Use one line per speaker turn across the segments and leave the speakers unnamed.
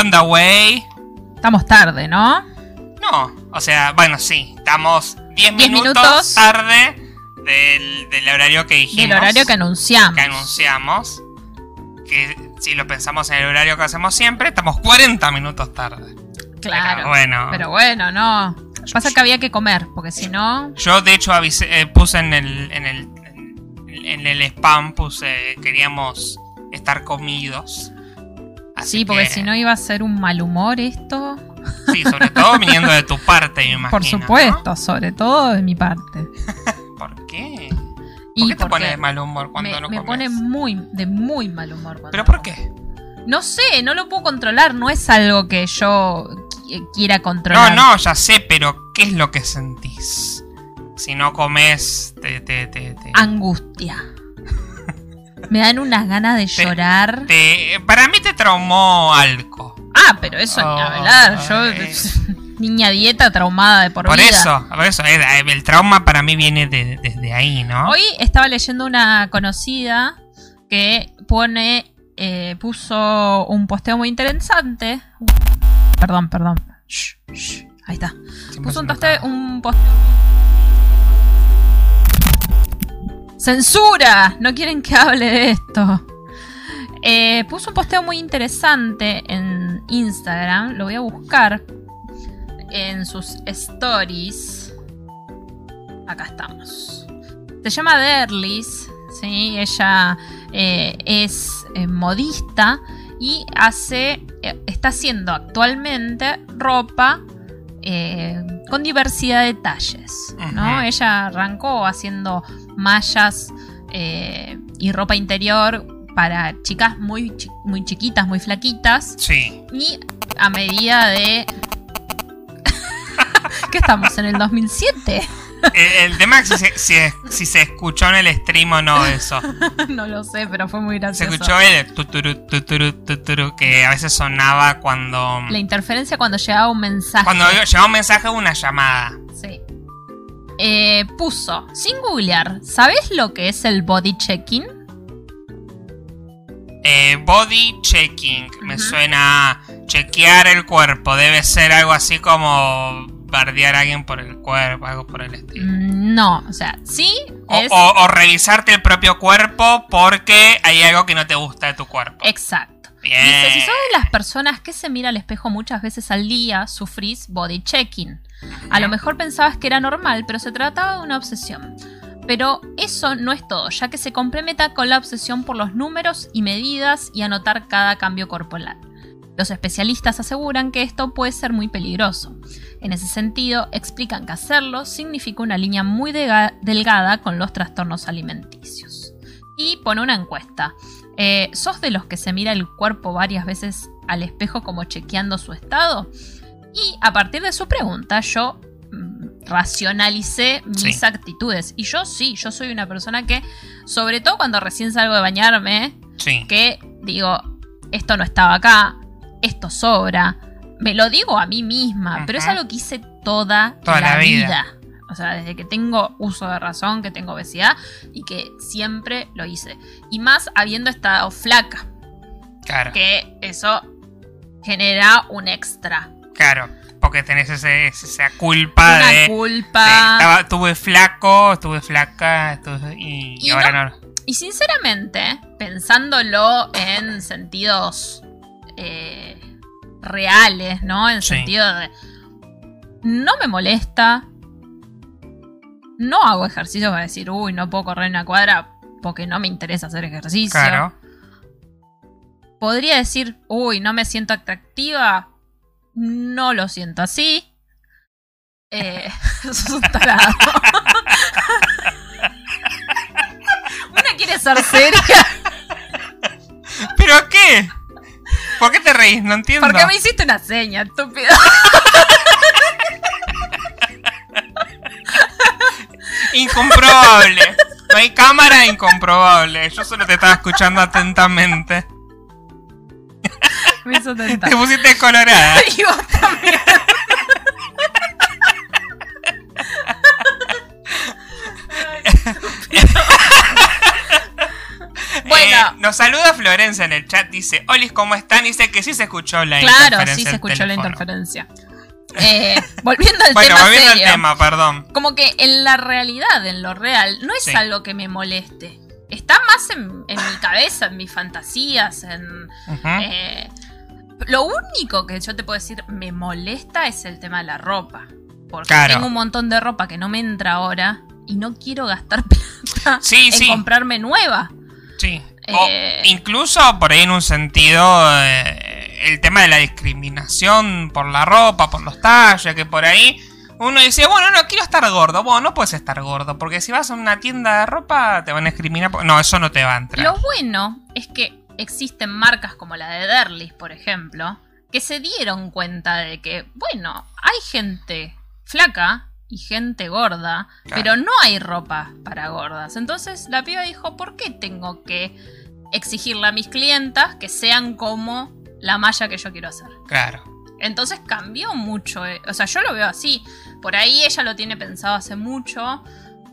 ¿Qué onda, güey?
Estamos tarde, ¿no?
No, o sea, bueno, sí, estamos 10
Diez
minutos,
minutos.
tarde del, del horario que dijimos.
Del horario que anunciamos.
que anunciamos. Que si lo pensamos en el horario que hacemos siempre, estamos 40 minutos tarde.
Claro.
Pero bueno.
Pero bueno, no. Pasa que había que comer, porque si no.
Yo de hecho avisé, eh, puse en el, en el en el spam puse queríamos estar comidos. Así
Sí, porque
que-
si no iba a ser un mal humor esto.
Sí, sobre todo viniendo de tu parte, me imagino.
Por
¿no?
supuesto, sobre todo de mi parte.
¿Por qué? ¿Por qué te pones de mal humor cuando
me,
no
me
comes?
pone muy, de muy mal humor. cuando
¿Pero
no
por qué?
No sé, no lo puedo controlar. No es algo que yo qui- quiera
No,
controlar.
no, ya sé, pero ¿qué es lo que sentís? Si no comes, te, te, te, te-
Angustia. Me dan unas ganas de
Te-
llorar.
te- para mí te traumó algo.
Ah, pero eso ni
Oh,
hablar. Yo,
ay.
niña dieta traumada de por,
Por
vida.
eso, por eso, eh, el trauma para mí viene de- desde ahí, ¿no?
Hoy estaba leyendo una conocida que pone, eh, puso un posteo muy interesante. Perdón, perdón. Shh, shh, Ahí está.
Siempre
Puso un,
nota.
un posteo. ¡Censura! No quieren que hable de esto. Eh, puso un posteo muy interesante en Instagram. Lo voy a buscar en sus stories. Acá estamos. Se llama Derlis. ¿sí? Ella eh, es eh, modista y hace. está haciendo actualmente ropa eh, con diversidad de talles. ¿no? Ella arrancó haciendo mallas eh, y ropa interior para chicas muy, chi- muy chiquitas, muy flaquitas.
Sí.
Y a medida de. ¿Qué estamos? ¿En el 2007?
El, el tema es si se, si, si se escuchó en el stream o no eso.
no lo sé, pero fue muy
Se
gracioso.
escuchó el tuturu, tuturu, tuturu, que a veces sonaba cuando...
La interferencia cuando llegaba un mensaje.
Cuando llegaba un mensaje o una llamada.
Sí. Eh, puso, sin googlear, ¿sabes lo que es el body checking?
Eh, body checking. Me suena a chequear el cuerpo. Debe ser algo así como bardear a alguien por el cuerpo, algo por el estilo.
Mm, No, o sea, sí
O,
es
o- o revisarte el propio cuerpo porque hay algo que no te gusta de tu cuerpo.
exacto.
Bien.
Dice, si sos de las personas que se mira al espejo muchas veces al día, sufrís body checking. A lo mejor pensabas que era normal, pero se trataba de una obsesión. Pero eso no es todo, ya que se complementa con la obsesión por los números y medidas y anotar cada cambio corporal. Los especialistas aseguran que esto puede ser muy peligroso. En ese sentido, explican que hacerlo significa una línea muy delgada con los trastornos alimenticios. Y pone una encuesta. Eh, ¿Sos de los que se mira el cuerpo varias veces al espejo como chequeando su estado? Y a partir de su pregunta, yo mm, racionalicé mis
Sí.
actitudes. Y yo sí, yo soy una persona que, sobre todo cuando recién salgo de bañarme,
Sí.
que digo, esto no estaba acá, esto sobra. Me lo digo a mí misma, pero es algo que hice toda,
Toda
la,
la vida.
vida. O sea, desde que tengo uso de razón, que tengo obesidad y que siempre lo hice. Y más habiendo estado flaca,
Claro.
que eso genera un extra.
Claro. Porque tenés ese, esa culpa
una
de.
culpa.
de, estaba- estuve flaco, estuve flaca, estuve- y, y ahora no.
Y sinceramente, pensándolo en sentidos eh, reales, ¿no? En
Sí.
sentido de. No me molesta. No hago ejercicio para decir, uy, no puedo correr una cuadra porque no me interesa hacer ejercicio.
Claro.
Podría decir, uy, no me siento atractiva. No lo siento así. Eh, sos un tarado. Una quiere ser seria.
¿Pero qué? ¿Por qué te reís? No entiendo.
Porque me hiciste una seña, estúpido.
Incomprobable. No hay cámara incomprobable. Yo solo te estaba escuchando atentamente.
Me hizo tentar.
Te pusiste colorada.
Y vos también. Bueno,
Eh, nos saluda Florencia en el chat dice, Olis, ¿cómo están? Dice que sí se escuchó la
Claro,
interferencia.
sí se escuchó la interferencia. Eh, volviendo al
Bueno,
tema
volviendo
serio.
al tema, perdón.
Como que en la realidad, en lo real, no es
Sí.
algo que me moleste. Está más en, en mi cabeza, en mis fantasías, en... Eh, lo único que yo te puedo decir me molesta es el tema de la ropa. Porque
Claro.
tengo un montón de ropa que no me entra ahora y no quiero gastar plata
Sí,
en
sí.
comprarme nueva.
Sí. O
Eh,
incluso por ahí en un sentido eh, el tema de la discriminación por la ropa, por los talles, que por ahí uno dice, bueno, no quiero estar gordo. Bueno, no puedes estar gordo, porque si vas a una tienda de ropa te van a discriminar. No, eso no te va a entrar.
Lo bueno es que existen marcas como la de Derlis, por ejemplo, que se dieron cuenta de que, bueno, hay gente flaca y gente gorda,
Claro.
pero no hay ropa para gordas. Entonces la piba dijo, ¿por qué tengo que exigirle a mis clientas que sean como la malla que yo quiero hacer?
Claro.
Entonces cambió mucho. eh, O sea, yo lo veo así. Por ahí ella lo tiene pensado hace mucho.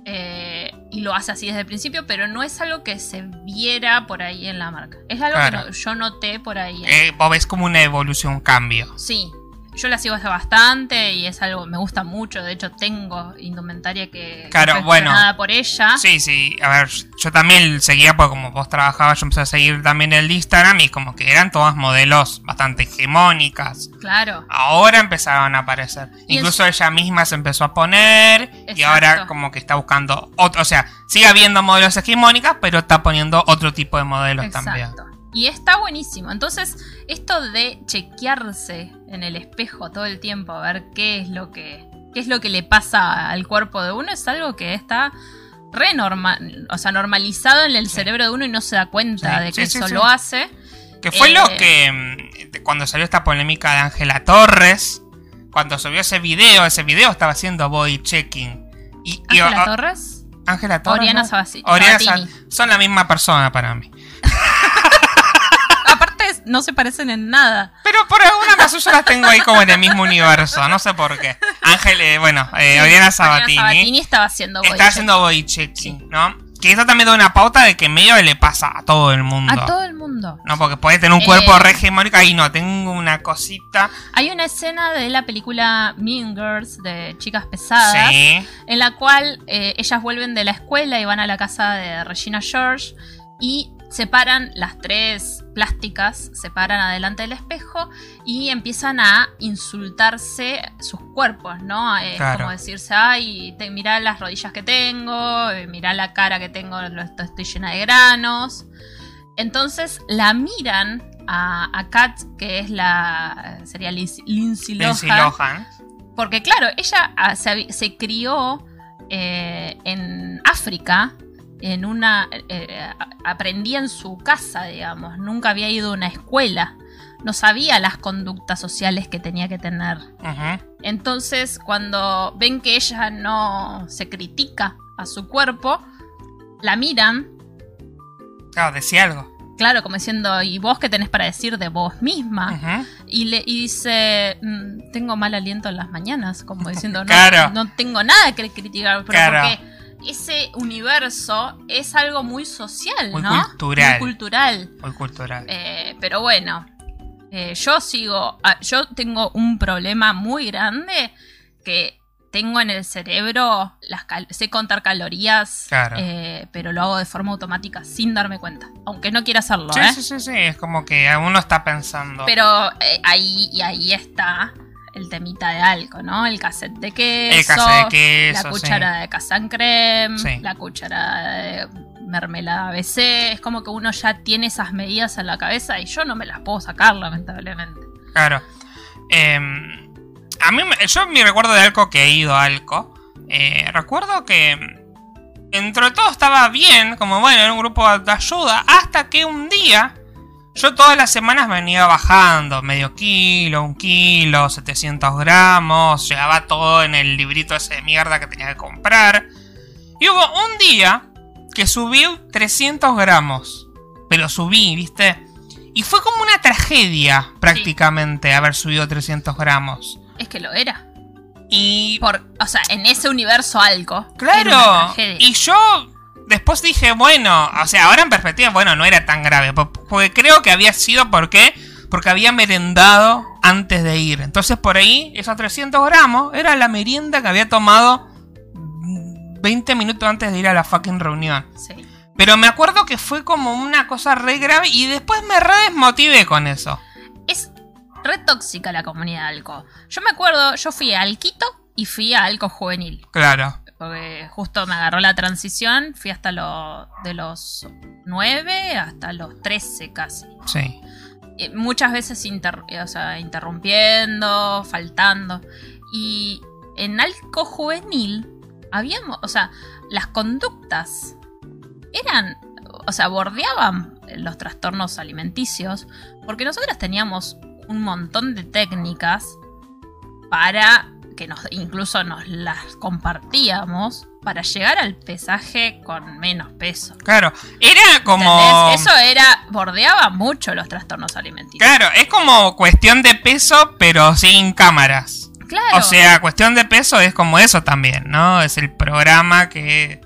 Eh, y lo hace así desde el principio, pero no es algo que se viera por ahí en la marca. Es algo
Claro.
que no- yo noté por ahí.
Eh, vos ves como una evolución, un cambio.
Sí, yo la sigo hace bastante y es algo me gusta mucho. De hecho, tengo indumentaria que, que
Claro,
fue
bueno.
estrenada por ella.
Sí, sí. A ver, yo también seguía, porque como vos trabajabas, yo empecé a seguir también el Instagram y como que eran todas modelos bastante hegemónicas.
Claro.
Ahora empezaron a aparecer.
Y
Incluso ella misma se empezó a poner y
Exacto.
ahora como que está buscando otro, o sea, sigue habiendo modelos hegemónicas, pero está poniendo otro tipo de modelos también.
Y está buenísimo. Entonces, esto de chequearse en el espejo todo el tiempo a ver qué es lo que qué es lo que le pasa al cuerpo de uno es algo que está re normal, o sea, normalizado en el
Sí.
cerebro de uno y no se da cuenta
Sí,
de que
sí,
eso lo hace.
Que fue
Eh,
lo que mm, cuando salió esta polémica de Ángela Torres, cuando subió ese video, ese video estaba haciendo body checking. Y,
Ángela Torres,
Ángela Torres.
Oriana
¿no? Oriana son la misma persona para mí.
No se parecen en nada.
Pero por alguna razón yo las tengo ahí como en el mismo universo, no sé por qué. Ángel, eh, bueno, eh, Oriana Sabatini.
Sabatini estaba haciendo
está
check.
haciendo ¿no? Que eso también da una pauta de que medio le pasa a todo el mundo.
a todo el mundo.
No, porque puede tener un cuerpo
Eh.
hegemónico. Ahí no, tengo una cosita.
Hay una escena de la película Mean Girls de chicas pesadas
Sí.
en la cual eh, ellas vuelven de la escuela y van a la casa de Regina George y separan las tres plásticas, se paran adelante del espejo y empiezan a insultarse sus cuerpos, ¿no? Es
Claro.
como decirse, ay, te, mirá las rodillas que tengo, eh, mirá la cara que tengo, estoy, llena de granos. Entonces la miran a, a Kat, que es la. sería Lindsay Lohan.
Lindsay Lohan.
Porque claro, ella ah, se crió eh, en África, en una... eh, aprendía en su casa, digamos, nunca había ido a una escuela, no sabía las conductas sociales que tenía que tener.
Ujú.
Entonces, cuando ven que ella no se critica a su cuerpo, la miran,
Claro, decía algo.
claro, como diciendo, ¿y vos qué tenés para decir de vos misma?
Ujú.
Y, le, y dice, "Mm, tengo mal aliento en las mañanas, como diciendo, no,
Claro.
no tengo nada que criticar, pero
Claro.
porque ese universo es algo muy social,
Muy
¿no?
cultural.
Muy cultural.
Muy cultural.
Eh, pero bueno, eh, yo sigo, ah, yo tengo un problema muy grande que tengo en el cerebro, las sé contar calorías,
Claro.
eh, pero lo hago de forma automática sin darme cuenta, aunque no quiera hacerlo,
sí,
¿eh?
sí, sí, sí. Es como que uno está pensando.
Pero eh, ahí, y ahí está el temita de algo, ¿no? El cassette de queso,
el caso de queso.
la
sí.
cuchara de casan creme,
Sí.
la cuchara de mermelada ABC. Es como que uno ya tiene esas medidas en la cabeza y yo no me las puedo sacar, lamentablemente.
Claro. Eh, a mí, me- yo mi recuerdo de Alco que he ido a Alco. eh, recuerdo que entre todo estaba bien, como bueno, era un grupo de ayuda, hasta que un día yo todas las semanas venía bajando medio kilo, un kilo, 700 gramos, llegaba todo en el librito ese de mierda que tenía que comprar. Y hubo un día que subí 300 gramos, pero subí, ¿viste? Y fue como una tragedia prácticamente haber subido 300 gramos.
Es que lo era.
Y
Por, o sea, en ese universo algo. era una
Claro,
tragedia.
y yo después dije, bueno, o sea, ahora en perspectiva, bueno, no era tan grave. po- Porque creo que había sido porque, porque había merendado antes de ir. Entonces por ahí, esos 300 gramos era la merienda que había tomado mm, 20 minutos antes de ir a la fucking reunión.
Sí.
Pero me acuerdo que fue como una cosa re grave y después me re desmotivé con eso.
Es re tóxica la comunidad de Alco. Yo me acuerdo, yo fui a Alquito y fui a Alco Juvenil.
Claro.
Porque justo me agarró la transición, fui hasta los de los 9 hasta los 13 casi.
Sí.
Eh, muchas veces inter- o sea, interrumpiendo, faltando. Y en Alco Juvenil habíamos, o sea, las conductas eran, o sea, bordeaban los trastornos alimenticios, porque nosotras teníamos un montón de técnicas para que nos incluso nos las compartíamos para llegar al pesaje con menos peso.
Claro. Era como.
¿Entendés? Eso era bordeaba mucho los trastornos alimenticios.
Claro, es como cuestión de peso, pero sin cámaras.
Claro.
O sea, cuestión de peso es como eso también, ¿no? Es el programa que.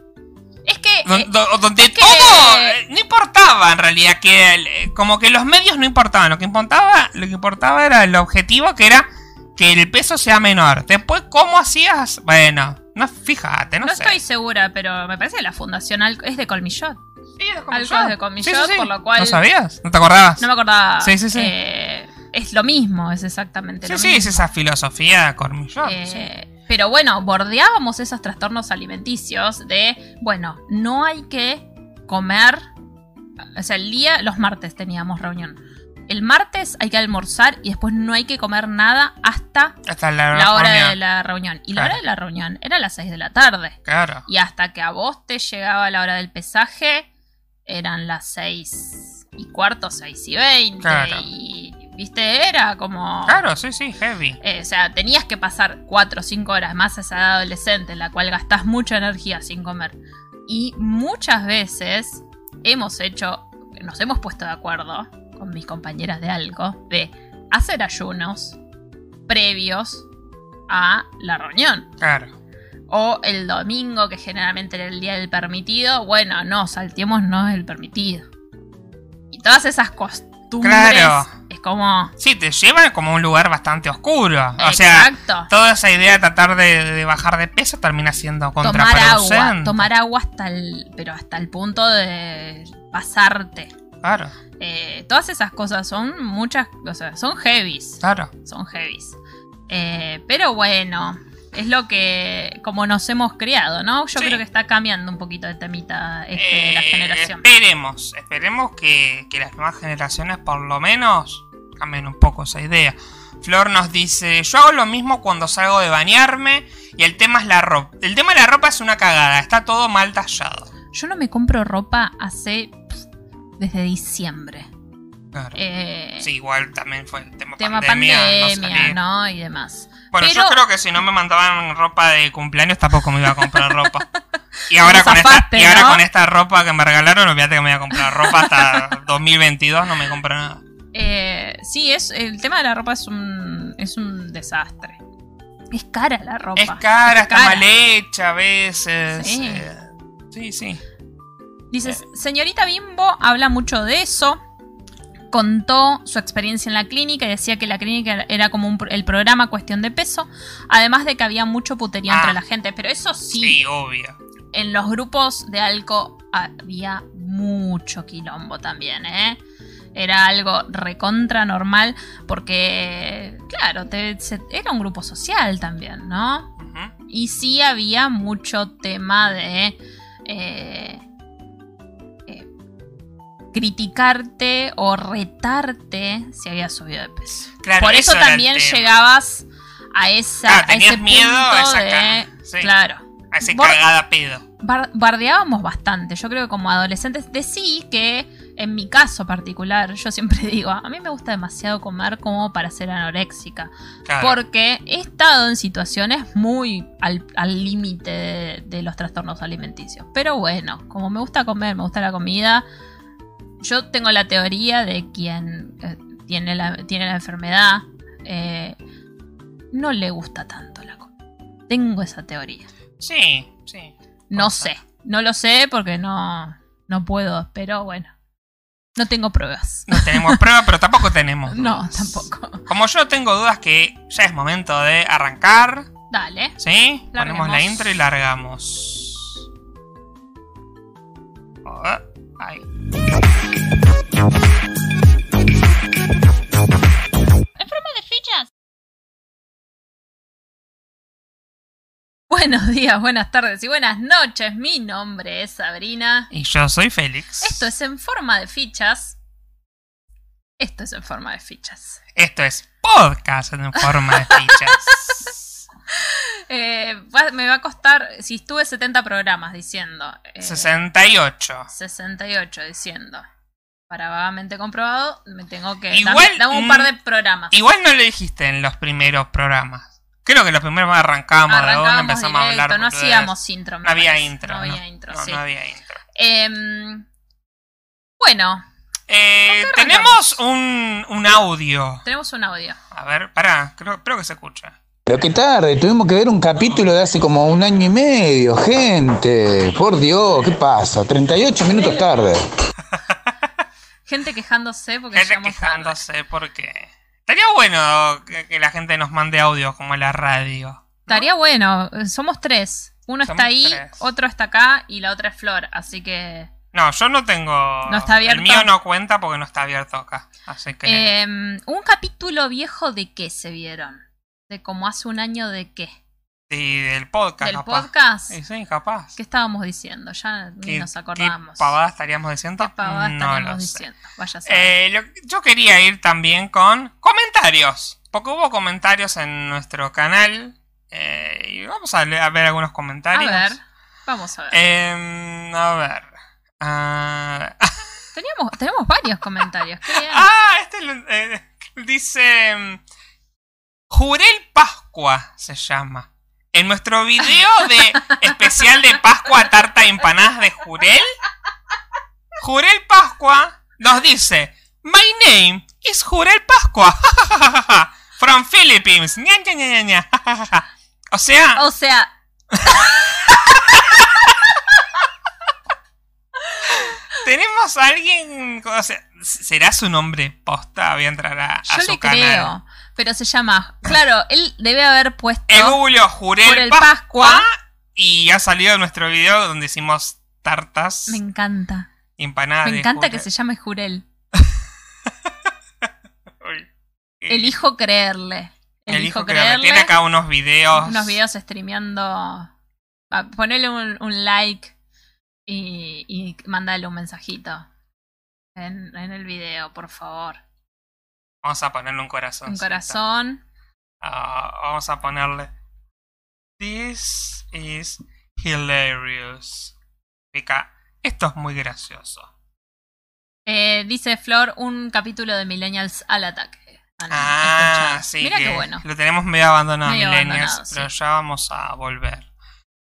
es que eh,
do- donde
es
todo. eh, No importaba en realidad. que eh, Como que los medios no importaban. Lo que importaba, lo que importaba era el objetivo que era que el peso sea menor. Después, ¿cómo hacías? Bueno, no fíjate, no,
no,
sé.
estoy segura, pero me parece que la fundación es de Colmillot.
Sí, es de
Algo es de Comillot, por lo cual-
¿No sabías? ¿No te acordabas?
No me acordaba.
Sí, sí, sí.
eh, es lo mismo, es exactamente
sí,
lo
sí,
mismo.
es esa filosofía de Cormillot.
Eh,
sí.
Pero bueno, bordeábamos esos trastornos alimenticios de, bueno, no hay que comer, o sea, el día, los martes teníamos reunión. El martes hay que almorzar y después no hay que comer nada hasta
Hasta la,
la hora
reunión.
de la reunión. Y la
Claro.
hora de la reunión era a las 6 de la tarde.
Claro.
Y hasta que a vos te llegaba la hora del pesaje, eran las 6 y cuarto, 6 y 20.
Claro.
Y, viste, era como...
Claro, sí, sí, heavy.
Eh, o sea, tenías que pasar 4 o 5 horas más a esa edad adolescente en la cual gastás mucha energía sin comer. Y muchas veces hemos hecho, nos hemos puesto de acuerdo con mis compañeras de algo de hacer ayunos previos a la reunión.
Claro.
O el domingo, que generalmente era el día del permitido, bueno, no, salteémonos el permitido. Y todas esas costumbres
Claro.
es como...
Sí, te llevan como a un lugar bastante oscuro. O sea, toda esa idea de tratar de, de bajar de peso termina siendo
tomar
contraproducente.
agua, tomar agua hasta el, pero hasta el punto de pasarte.
Claro,
Eh, todas esas cosas son muchas, o sea, son heavies,
claro.
son heavies. Eh, pero bueno, es lo que, como nos hemos criado, ¿no? Yo
Sí.
creo que está cambiando un poquito de temita este, de la
Eh,
generación.
Esperemos, esperemos que, que las nuevas generaciones por lo menos cambien un poco esa idea. Flor nos dice, yo hago lo mismo cuando salgo de bañarme y el tema es la ropa. El tema de la ropa es una cagada, está todo mal tallado.
Yo no me compro ropa hace desde diciembre.
Claro.
Eh,
Sí, igual también fue el tema,
tema
pandemia. no
pandemia. ¿no? Y demás.
Bueno,
Pero-
yo creo que si no me mandaban ropa de cumpleaños tampoco me iba a comprar ropa. Y ahora,
¿Cómo
con esta, y ahora
no?
con esta ropa que me regalaron, olvídate que me voy a comprar ropa hasta 2022, no me compro nada.
Eh, sí, es, el tema de la ropa es un, es un desastre. Es cara la ropa.
Es cara, está
cara.
mal hecha a veces.
Sí.
eh, sí, sí.
Dices, señorita Bimbo habla mucho de eso. Contó su experiencia en la clínica y decía que la clínica era como un el programa Cuestión de Peso. Además de que había mucho puterío
Ah.
entre la gente. Pero eso sí,
Sí, obvio.
en los grupos de alco había mucho quilombo también, ¿eh? Era algo recontra normal porque, claro, te- se- era un grupo social también, ¿no? Y sí había mucho tema de eh, eh, criticarte o retarte si habías subido de peso.
Claro,
Por eso, también llegabas a, esa, a
tenías
ese
miedo a
punto
esa
de...
sí.
Claro.
A ese cagada pedo.
Bar- bardeábamos bastante. Yo creo que como adolescentes, de sí que en mi caso particular, yo siempre digo, a mí me gusta demasiado comer como para ser anoréxica.
Claro.
Porque he estado en situaciones muy al al límite de, de los trastornos alimenticios. Pero bueno, como me gusta comer, me gusta la comida, yo tengo la teoría de quien eh, tiene, la, tiene la enfermedad, eh, no le gusta tanto la comida. Tengo esa teoría.
Sí, sí.
No sé. No lo sé porque no, no puedo, pero bueno. No tengo pruebas.
No tenemos prueba, pero tampoco tenemos.
No,
dudas.
tampoco.
Como yo tengo dudas que ya es momento de arrancar.
Dale.
¿Sí? Ponemos la intro y largamos. Oh, ahí.
de fichas. Buenos días, buenas tardes y buenas noches. Mi nombre es Sabrina.
Y yo soy Félix.
Esto es en forma de fichas. Esto es en forma de fichas.
Esto es podcast en forma de fichas.
Eh, va- me va a costar, si estuve 70 programas diciendo. eh,
68.
68 diciendo. Para vagamente comprobado, me tengo que.
Igual,
dame, dame un par de programas.
Igual no lo dijiste en los primeros programas. Creo que los primeros arrancamos, de una,
Arrancábamos
empezamos a hablar.
no hacíamos intro.
No había intro.
No
No,
había intro,
No,
sí.
no había intro.
Bueno,
Eh,
¿Con qué
tenemos un, un audio.
tenemos un audio.
A ver, pará, creo, espero que se escucha.
Pero qué tarde, tuvimos que ver un capítulo de hace como un año y medio, gente. Por Dios, ¿qué pasa? 38 minutos tarde.
Gente quejándose porque
Gente
llegamos tarde.
quejándose porque... Estaría bueno que, que la gente nos mande audio como en la radio.
Estaría bueno, somos tres. Uno
Somos
está ahí,
tres.
otro está acá y la otra es Flor, así que...
No, yo no tengo...
No está abierto.
El mío no cuenta porque no está abierto acá. Así que...
Em, un capítulo viejo de qué se vieron? De como hace un año de qué?
sí, del podcast,
¿Del
capaz.
podcast?
Sí, sí, capaz.
¿Qué estábamos diciendo? Ya ni
¿Qué,
nos
qué
acordamos.
pavada estaríamos diciendo?
¿Qué pavada
no
estaríamos diciendo? Vaya a.
Eh, lo- yo quería ir también con comentarios. Porque hubo comentarios en nuestro canal. eh, y vamos a, a ver algunos
a
comentarios.
ver, vamos a ver.
Em, a ver. Ah,
Teníamos, tenemos varios comentarios. Qué
ah, este lo- eh, dice. Jurel Pascua se llama. En nuestro video de especial de Pascua Tarta y Empanadas de Jurel, Jurel Pascua nos dice: My name is Jurel Pascua. From Philippines. O sea,
O sea,
tenemos a alguien. o sea, ¿Será su nombre posta? Voy a entrar a, a
yo
su
le
canal.
creo. Pero se llama. Claro, él debe haber puesto.
El Google Jurel,
Jurel
Pascua,
Pascua.
Y ha salido nuestro video donde hicimos tartas
Me encanta.
empanadas.
Me encanta que se llame Jurel. Elijo creerle.
Elijo creerle. Tiene acá unos videos.
unos videos streameando. Ah, Ponele un, un like y, y mandale un mensajito en, en el video, por favor.
Vamos a ponerle un corazón.
Un corazón.
vamos a ponerle. This is hilarious. Pica. Esto es muy gracioso.
Eh, dice Flor, un capítulo de Millennials al ataque. Ah,
Ah, sí.
Mira qué bueno.
Lo tenemos medio abandonado,
Medio
Millennials,
abandonado,
pero
sí.
ya vamos a volver.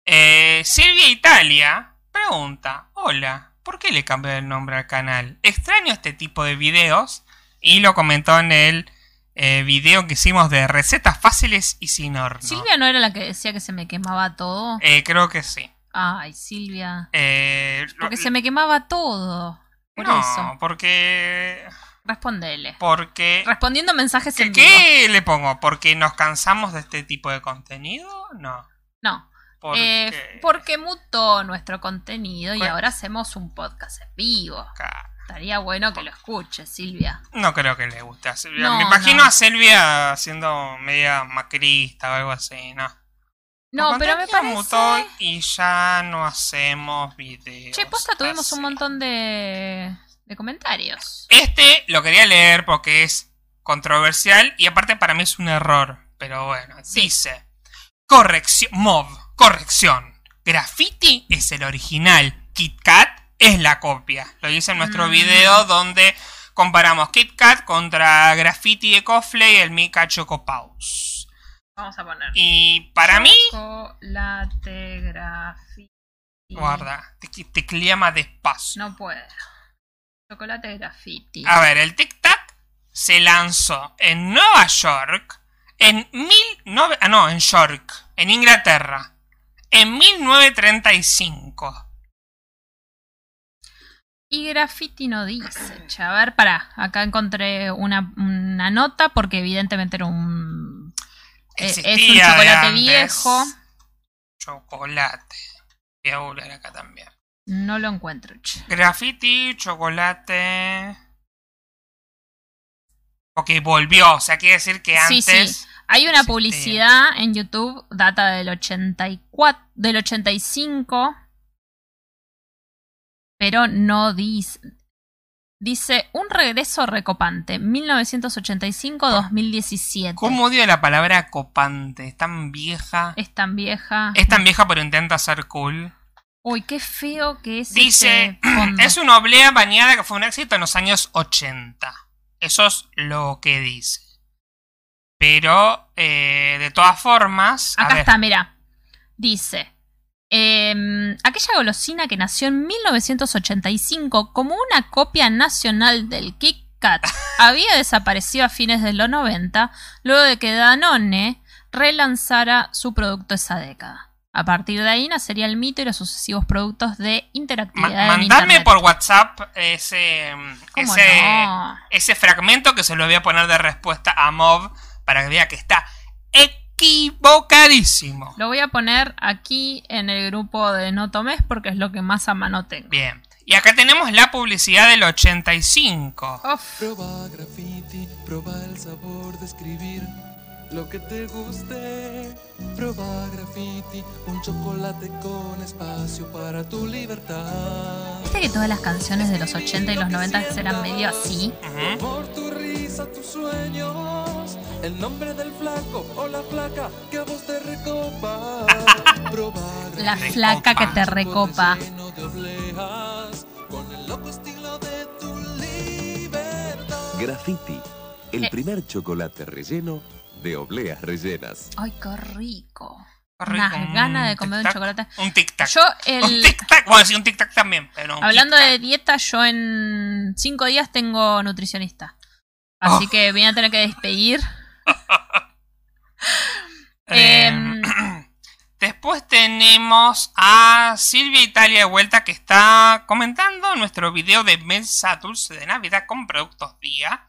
Eh, Silvia Italia pregunta: Hola, ¿por qué le cambié el nombre al canal? Extraño este tipo de videos. Y lo comentó en el eh, video que hicimos de recetas fáciles y sin horno.
Silvia no era la que decía que se me quemaba todo.
Eh, creo que sí.
Ay, Silvia.
Eh, lo-
Porque se me quemaba todo. Por
no,
eso.
porque.
Respondele.
Porque.
Respondiendo mensajes
¿Qué,
en vivo.
qué le pongo? ¿Porque nos cansamos de este tipo de contenido? No.
No.
Porque.
Eh, porque mutó nuestro contenido y
Bueno.
ahora hacemos un podcast en vivo.
Ca-
Estaría bueno que lo escuches, Silvia.
No creo que le guste a Silvia.
No,
Me imagino
no.
a Silvia siendo media macrista o algo así, ¿no?
No, pero me
mutó
parece.
y ya no hacemos videos.
Che, posta, tuvimos
así.
un montón de, de comentarios.
Este lo quería leer porque es controversial y aparte para mí es un error. Pero bueno, dice: Corrección. Mob, corrección. Graffiti es el original. Kit Kat es la copia. Lo dice en nuestro
Mm.
video donde comparamos Kit Kat contra Graffiti de Cofle y el Mika Choco Paus.
Vamos a poner.
Y para mí,
Chocolate graffiti.
guarda, te, te clima despacio.
No puedo. Chocolate graffiti.
A ver, el Tic Tac se lanzó en Nueva York en mil nove- ah, no, en York, en Inglaterra, en 1935.
Y graffiti no dice. che. A ver, pará. Acá encontré una, una nota porque evidentemente era un. eh, es un chocolate viejo.
Chocolate. Voy a googlear acá también.
No lo encuentro. che.
Graffiti, chocolate. Ok, volvió. O sea, quiere decir que
Sí,
antes.
sí. Hay una publicidad en YouTube, data del 84, del 85, pero no dice. Dice un regreso recopante, 1985-2017.
¿Cómo odio la palabra copante? Es tan vieja.
Es tan vieja.
Es tan vieja, pero intenta ser cool.
Uy, qué feo que es
Dice,
este
es una oblea bañada que fue un éxito en los años 80. Eso es lo que dice. Pero, eh, de todas formas...
Acá está, mira. Dice. Em, aquella golosina que nació en 1985 como una copia nacional del Kit Kat había desaparecido a fines de los 90 luego de que Danone relanzara su producto esa década. A partir de ahí nacería el mito y los sucesivos productos de
ma-
interactividad en
mandame
Internet.
por WhatsApp ese,
¿Cómo
ese,
no?
ese fragmento que se lo voy a poner de respuesta a Mob para que vea que está equivocadísimo.
Lo voy a poner aquí en el grupo de No Tomes porque es lo que más a mano tengo.
Bien. Y acá tenemos la publicidad del 85.
Uf.
Proba graffiti, proba el sabor de escribir lo que te guste. Proba graffiti, un chocolate con espacio para tu libertad.
¿Viste que todas las canciones de los 80 y los 90 eran medio así?
Por tu risa, tus sueños, el nombre del flaco o la flaca que a vos te recopa. Proba
La
graffiti,
flaca que te
recopa. con el loco estilo de tu libertad.
Graffiti, el
Eh.
primer chocolate relleno de obleas rellenas.
Ay, qué rico. Unas
un
ganas de comer un chocolate.
Un tic-tac.
Yo,
Un
el,
tic-tac. Bueno, sí, un tic-tac también. Pero
hablando de dieta, yo en cinco días tengo nutricionista. Así
Oh.
que voy a tener que despedir.
Eh,
Em,
Después tenemos a Silvia Italia de vuelta que está comentando nuestro video de mesa dulce de Navidad con productos día.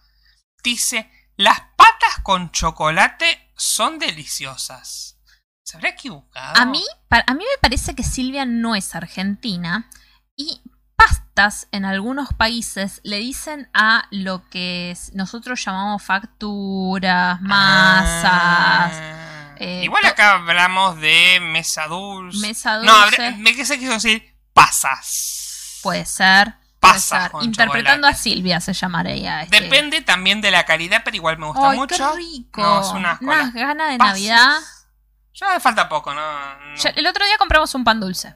Dice, las patas con chocolate son deliciosas. ¿Se habrá equivocado?
A mí, a mí me parece que Silvia no es argentina y pastas en algunos países le dicen a lo que nosotros llamamos facturas, masas,
Ah.
eh,
Igual acá hablamos de mesa dulce.
mesa
No,
dulce.
habrá- me quise quiso decir pasas.
Puede ser. puede
Pasas
ser. Interpretando a. Silvia se llamaría. Este.
Depende también de la calidad, pero igual me gusta
Ay,
mucho.
qué rico.
No, es una
Unas ganas de
pasas.
Navidad.
Ya falta poco, ¿no? no.
Ya- el otro día compramos un pan dulce.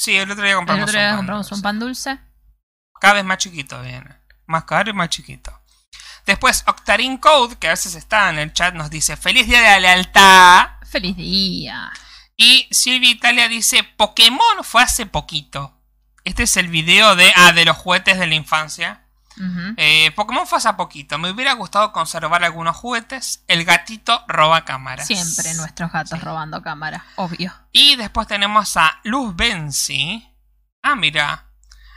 Sí, el otro día
El
compramos,
otro día
un, pan
compramos un pan dulce.
Cada vez más chiquito viene. Más caro y más chiquito. Después, Octarine Code, que a veces está en el chat, nos dice Feliz Día de la Lealtad.
Feliz día.
Y Silvia Italia dice Pokémon fue hace poquito. Este es el video de, ah, de los juguetes de la infancia. Eh, Pokémon fue hace poquito. Me hubiera gustado conservar algunos juguetes. El gatito roba cámaras.
Siempre nuestros gatos
Sí.
robando cámara, obvio.
Y después tenemos a Luz Benzi. Ah, mira.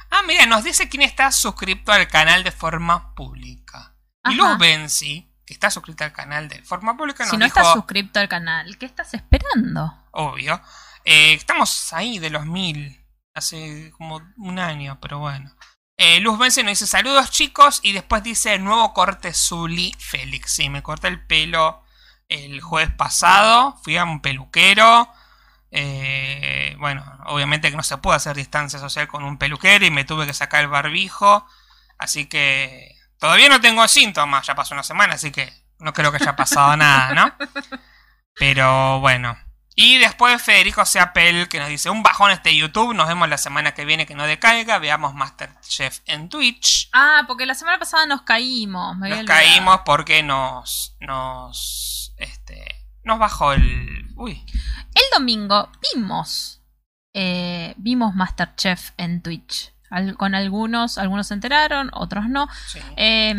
Ah, mira, nos dice quién está suscrito al canal de forma pública. Y. Luz Benzi, que está suscrita al canal de forma pública, nos
Si no
dijo,
estás suscrito al canal, ¿qué estás esperando?
obvio, eh, estamos ahí de los mil, hace como un año, pero bueno. Eh, Luz Benzi nos dice saludos chicos y después dice nuevo corte Zully Félix. Sí, me corté el pelo el jueves pasado, fui a un peluquero. Eh, bueno, obviamente que no se puede hacer distancia social con un peluquero y me tuve que sacar el barbijo. Así que todavía no tengo síntomas, ya pasó una semana, así que no creo que haya pasado nada, ¿no? Pero bueno. Y después Federico Seapel que nos dice un bajón este YouTube, nos vemos la semana que viene que no decaiga, veamos Masterchef en Twitch.
Ah, porque la semana pasada nos caímos. Me
Nos caímos porque nos nos este nos bajó el uy,
El domingo vimos. eh, vimos Masterchef en Twitch. Al- con algunos, algunos se enteraron, otros no.
Sí.
Eh,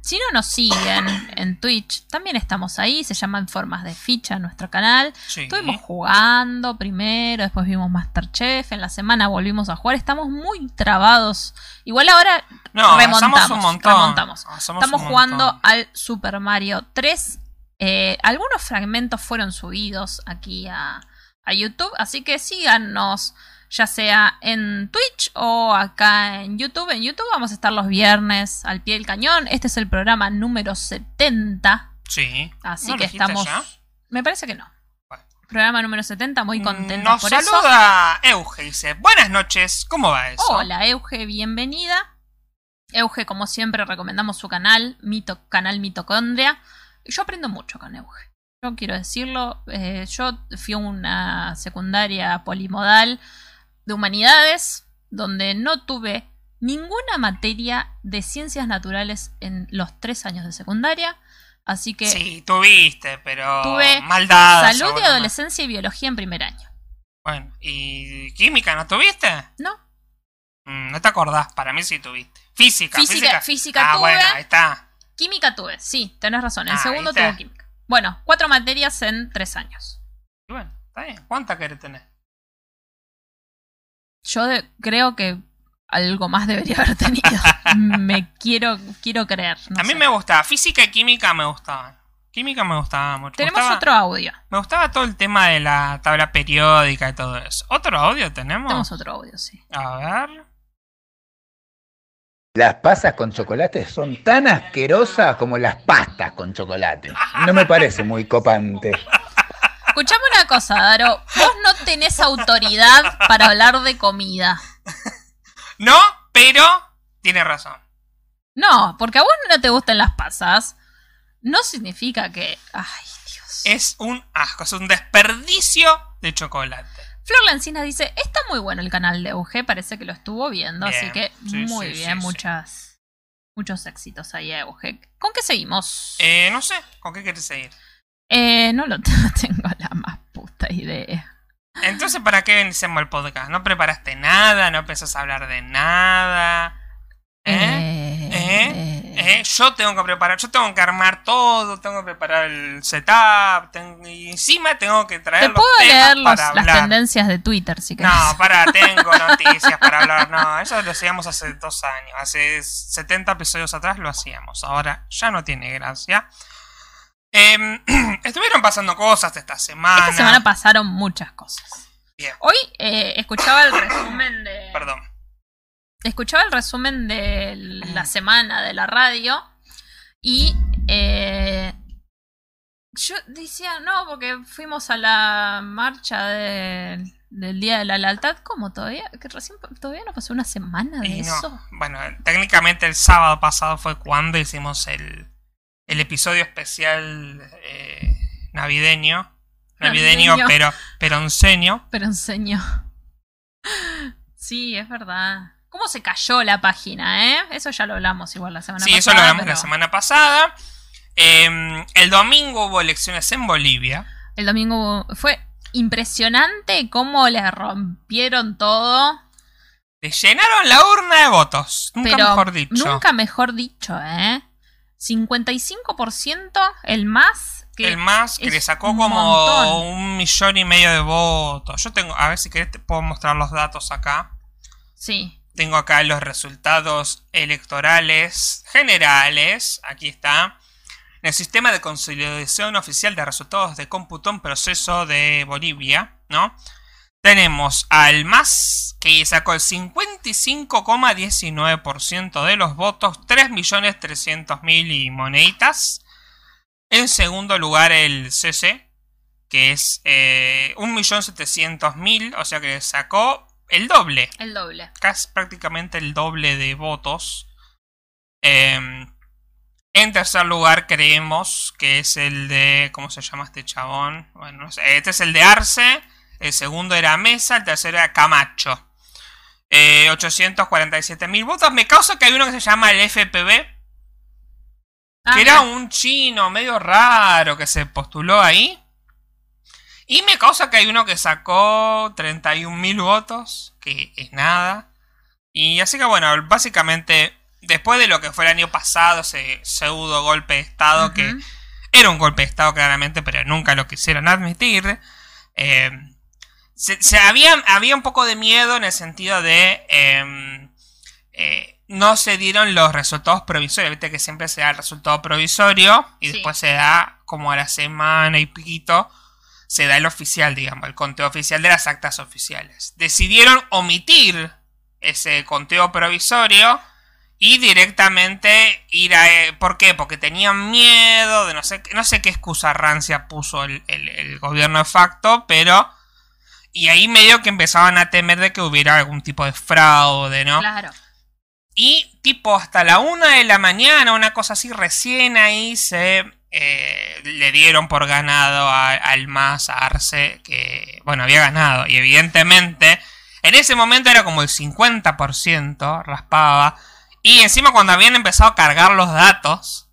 si no nos siguen en Twitch, también estamos ahí. Se llaman Formas de Ficha nuestro canal.
Sí.
Estuvimos jugando primero, después vimos Masterchef. En la semana volvimos a jugar. Estamos muy trabados. Igual ahora
No,
remontamos.
avanzamos un montón.
remontamos. Estamos
un
jugando
montón.
al Super Mario 3. Eh, algunos fragmentos fueron subidos aquí a, a YouTube, así que síganos ya sea en Twitch o acá en YouTube. En YouTube vamos a estar los viernes al pie del cañón. Este es el programa número 70,
Sí.
así
¿No
que estamos...
ya?
Me parece que no.
Bueno.
Programa número 70, muy
Mm, Nos
por eso.
saluda Euge, dice, buenas noches, ¿cómo va eso?
Hola, Euge, bienvenida. Euge, como siempre, recomendamos su canal, Mito, canal Mitocondria. Yo aprendo mucho con Euge. Yo quiero decirlo, eh, yo fui a una secundaria polimodal de humanidades donde no tuve ninguna materia de ciencias naturales en los tres años de secundaria. Así que
Sí, tuviste, pero
Tuve
mal dada,
salud y
seguramente.
adolescencia y biología en primer año.
Bueno, ¿y química no tuviste?
¿No?
Mm, no te acordás, para mí sí tuviste. Física,
Física-
física.
física
ah,
tuve.
bueno, ahí está.
Química tuve, sí, tenés razón. El
Ah,
segundo tuvo química. Bueno, cuatro materias en tres años.
Y bueno, está bien. ¿Cuánta querés tener?
Yo de- creo que algo más debería haber tenido. me quiero, quiero creer. no
a mí
sé.
me gustaba. Física y química me gustaban. Química me gustaba mucho.
Tenemos
gustaba-
otro audio.
Me gustaba todo el tema de la tabla periódica y todo eso. ¿Otro audio tenemos?
Tenemos otro audio, sí.
A ver.
Las pasas con chocolate son tan asquerosas como las pastas con chocolate. No me parece muy copante.
Escuchame una cosa, Daro. Vos no tenés autoridad para hablar de comida.
No, pero tiene razón.
No, porque a vos no te gustan las pasas. No significa que. Ay, Dios.
Es un asco, es un desperdicio de chocolate.
Flor Lancina dice: Está muy bueno el canal de UG, parece que lo estuvo viendo,
Bien,
así que
sí,
muy
sí,
bien,
sí,
muchas. Muchos éxitos ahí a UG. ¿Con qué seguimos?
Eh, no sé, ¿con qué quieres seguir?
Eh, no lo tengo la más puta idea.
Entonces, ¿para qué hacemos el podcast? ¿No preparaste nada? ¿No pensás hablar de nada? ¿Eh?
Eh,
¿Eh?
eh.
Yo tengo que preparar, yo tengo que armar todo, tengo que preparar el setup, tengo- y encima tengo que traer
Te
los
puedo
temas
leer los-
para
las
hablar.
tendencias de Twitter si querés.
No, para, tengo noticias para hablar. No, eso lo hacíamos hace dos años. Hace 70 episodios atrás lo hacíamos. Ahora ya no tiene gracia. Em, estuvieron pasando cosas esta semana.
Esta semana pasaron muchas cosas.
Bien.
Hoy eh, escuchaba el resumen de.
Perdón.
Escuchaba el resumen de la semana de la radio. Y eh, yo decía, no, porque fuimos a la marcha de- del Día de la Lealtad. ¿Cómo todavía? Que recién todavía no pasó una semana de
Y
eso.
no, bueno, técnicamente el sábado pasado fue cuando hicimos el, el episodio especial eh, navideño. Navideño,
Navideño.
pero pero enseño.
Pero enseño. Sí, es verdad. ¿Cómo se cayó la página, eh? Eso ya lo hablamos igual la semana
Sí,
pasada.
eso lo hablamos
pero
la semana pasada. Em, el domingo hubo elecciones en Bolivia.
El domingo fue impresionante cómo le rompieron todo.
Te llenaron la urna de votos. Nunca
pero
mejor dicho.
Nunca mejor dicho, ¿eh? 55% el más que
el más que le sacó
un
como
montón.
un millón y medio de votos. Yo tengo, a ver si querés, te puedo mostrar los datos acá.
Sí.
Tengo acá los resultados electorales generales. Aquí está. En el sistema de consolidación oficial de resultados de cómputo en proceso de Bolivia, ¿no? Tenemos al MAS que sacó el 55,19% de los votos, 3.300.000 y moneditas. En segundo lugar el CC, que es eh, 1.700.000, o sea que sacó el doble
El doble.
casi prácticamente el doble de votos. Eh, en tercer lugar creemos que es el de... ¿Cómo se llama este chabón? Bueno, no sé. Este es el de Arce. El segundo era Mesa. El tercero era Camacho. Eh, 847 mil votos. Me causa que hay uno que se llama el.
Ah,
que era
mira.
un chino medio raro que se postuló ahí. Y me causa que hay uno que sacó 31 mil votos. Que es nada. Y así que bueno, básicamente, después de lo que fue el año pasado, ese pseudo golpe de Estado, que era un golpe de Estado claramente, pero nunca lo quisieron admitir, eh, se, se había, había un poco de miedo en el sentido de... eh, eh, no se dieron los resultados provisorios. Viste que siempre se da el resultado provisorio y
Sí.
después se da como a la semana y piquito se da el oficial, digamos, el conteo oficial de las actas oficiales. Decidieron omitir ese conteo provisorio y directamente ir a... eh, ¿Por qué? Porque tenían miedo de no sé, no sé qué excusa rancia puso el, el- el gobierno de facto, pero... Y ahí medio que empezaban a temer de que hubiera algún tipo de fraude, ¿no?
Claro.
Y tipo hasta la una de la mañana, una cosa así, recién ahí se eh, le dieron por ganado a- al más a Arce, que bueno, había ganado. Y evidentemente, en ese momento era como el 50%, raspaba. Y encima cuando habían empezado a cargar los datos,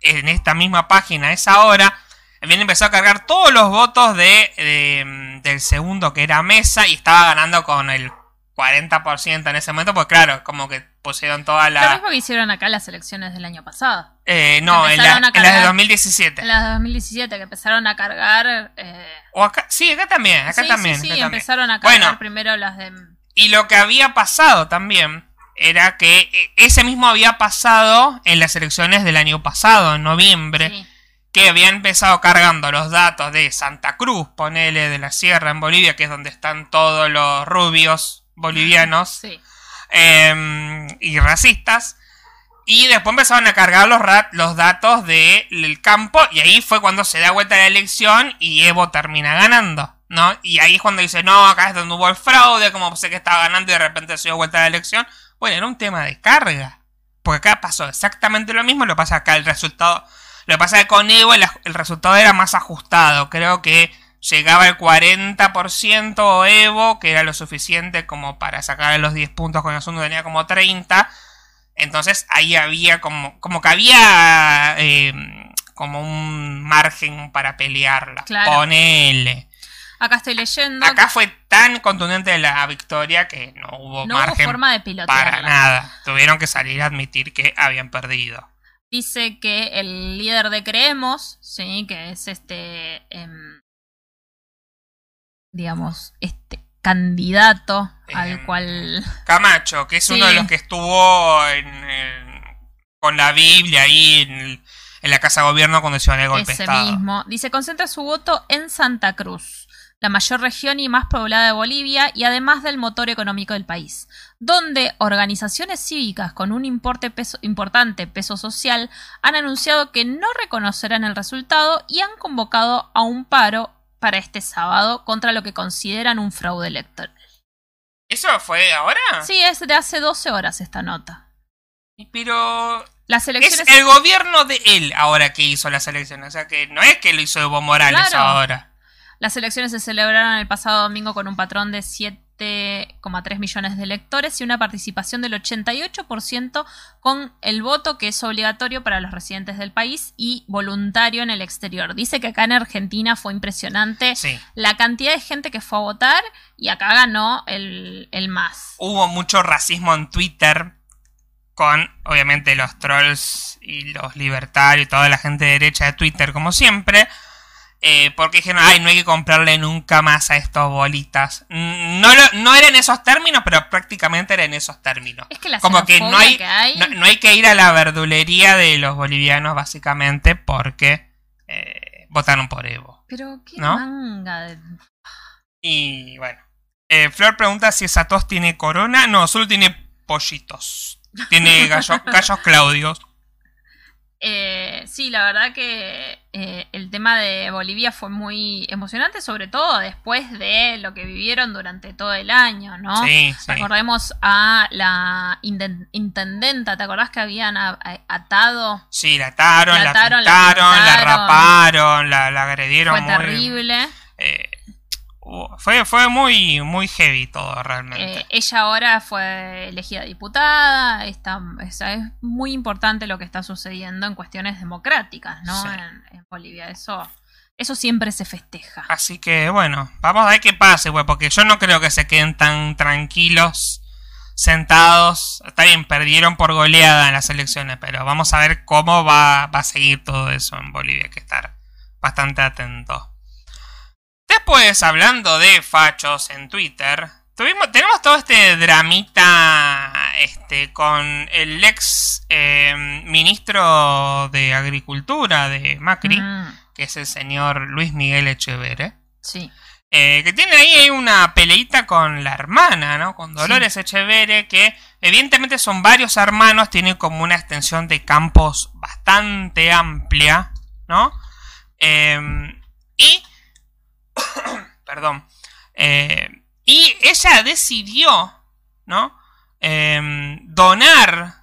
en esta misma página a esa hora, habían empezado a cargar todos los votos de, de- del segundo que era Mesa y estaba ganando con el 40% en ese momento, pues claro, como que pusieron toda
Lo
la...
mismo que hicieron acá las elecciones del año pasado.
Eh, no, en, la-
a
en las de
cargar-
2017.
En las de 2017 que empezaron a cargar... eh,
O acá, sí, acá también, acá
sí,
también.
sí, sí,
acá también.
empezaron a cargar
Bueno.
primero las de...
Y lo que había pasado también era que eh, ese mismo había pasado en las elecciones del año pasado, en noviembre,
Sí,
que había empezado cargando los datos de Santa Cruz, ponele, de la sierra en Bolivia, que es donde están todos los rubios bolivianos
sí.
eh, y racistas. Y después empezaron a cargar los, datos del campo. Y ahí fue cuando se da vuelta la elección y Evo termina ganando. ¿no? Y ahí es cuando dice, no, acá es donde hubo el fraude, como sé que estaba ganando y de repente se dio vuelta la elección. Bueno, era un tema de carga. Porque acá pasó exactamente lo mismo, lo pasa acá el resultado... Lo que pasa es que con Evo el, el resultado era más ajustado. Creo que llegaba el 40% Evo, que era lo suficiente como para sacar los 10 puntos con asunto tenía como 30. Entonces ahí había como, como que había eh, como un margen para pelearla.
Claro.
Ponele.
Acá estoy leyendo.
Acá fue tan contundente la victoria que no hubo
no hubo
margen
forma de
para
pilotearla.
nada. Tuvieron que salir a admitir que habían perdido.
Dice que el líder de Creemos, sí, que es este, em, digamos, este candidato al
Em,
cual
Camacho, que es
Sí.
uno de los que estuvo en, en- con la Biblia ahí en, el- en la Casa de Gobierno cuando se iban el golpe de
ese
Estado.
mismo, dice concentra su voto en Santa Cruz, la mayor región y más poblada de Bolivia y además del motor económico del país, donde organizaciones cívicas con un importe peso- importante peso social han anunciado que no reconocerán el resultado y han convocado a un paro para este sábado contra lo que consideran un fraude electoral.
¿Eso fue ahora?
Sí, es de hace 12 horas esta nota.
Pero
Las
es
elecciones
el gobierno de él ahora que hizo las elecciones. O sea que no es que lo hizo Evo Morales
Claro.
ahora.
Las elecciones se celebraron el pasado domingo con un patrón de 7,3 millones de electores y una participación del 88% con el voto que es obligatorio para los residentes del país y voluntario en el exterior. Dice que acá en Argentina fue impresionante
Sí.
la cantidad de gente que fue a votar y acá ganó el, el más.
Hubo mucho racismo en Twitter con, obviamente, los trolls y los libertarios y toda la gente de derecha de Twitter, como siempre. Eh, porque dijeron, ay, no hay que comprarle nunca más a estos bolitas. Mm, No, lo- no era en esos términos, pero prácticamente era en esos términos.
Es que la
Como que no hay,
que hay-
no, no hay que ir a la verdulería de los bolivianos, básicamente, porque eh, votaron por Evo.
Pero qué
¿No?
manga de...
Y bueno. Eh, Flor pregunta si Satos tiene corona. No, solo tiene pollitos. Tiene gallo- gallos Claudios.
Eh, sí, la verdad que eh, el tema de Bolivia fue muy emocionante, sobre todo después de lo que vivieron durante todo el año, ¿no?
Sí, sí.
Recordemos a la intendenta, ¿te acordás que habían atado?
Sí, la ataron,
La
la,
ataron, la
pintaron, la,
pintaron.
raparon, la, la agredieron.
Fue
muy-
terrible.
eh, fue, fue muy, muy heavy todo realmente.
Eh, ella ahora fue elegida diputada. Está, es, es muy importante lo que está sucediendo en cuestiones democráticas, ¿no?
Sí.
En, en Bolivia. Eso, eso siempre se festeja.
Así que bueno, vamos a ver qué pase, güey, porque yo no creo que se queden tan tranquilos sentados. Está bien, perdieron por goleada en las elecciones, pero vamos a ver cómo va, va a seguir todo eso en Bolivia. Hay que estar bastante atento. Después, hablando de fachos en Twitter, tuvimos, tenemos todo este dramita este, con el ex eh, ministro de Agricultura de Macri,
Mm,
que es el señor Luis Miguel Echeverre.
sí.
Eh, que tiene ahí una peleita con la hermana, ¿no? Con Dolores Echeverre, que evidentemente son varios hermanos, tiene como una extensión de campos bastante amplia, ¿no? Eh, y... perdón. Eh, y ella decidió, ¿no? Eh, donar,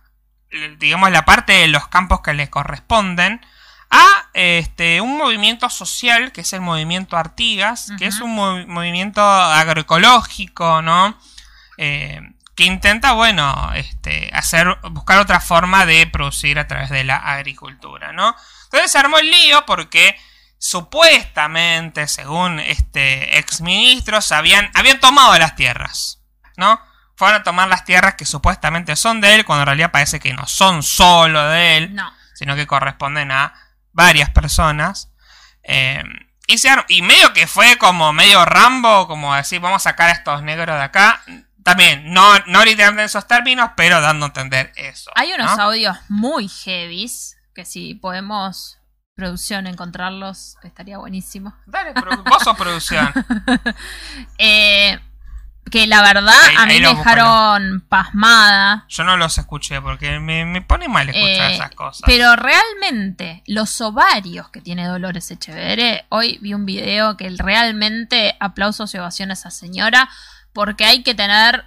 digamos, la parte de los campos que le corresponden a este, un movimiento social que es el movimiento Artigas, que es un movi- movimiento agroecológico, ¿no? Eh, que intenta, bueno, este, hacer, buscar otra forma de producir a través de la agricultura, ¿no? Entonces se armó el lío porque supuestamente, según este exministro, se habían, habían tomado las tierras, ¿no? Fueron a tomar las tierras que supuestamente son de él, cuando en realidad parece que no son solo de él
No.
sino que corresponden a varias personas. Eh, y, se ar- y medio que fue como medio Rambo, como decir, vamos a sacar a estos negros de acá. También, no, no literalmente en esos términos, pero dando a entender eso.
Hay unos
¿no?
audios muy heavies que si podemos, producción, encontrarlos, estaría buenísimo.
Dale, produ- vos sos producción.
Eh, que la verdad
Ahí-
a mí me
busco,
dejaron pasmada.
Yo no los escuché porque me, me pone mal escuchar
Eh,
esas cosas.
Pero realmente, los ovarios que tiene Dolores Echeverre, hoy vi un video que realmente aplausos y ovación a esa señora, porque hay que tener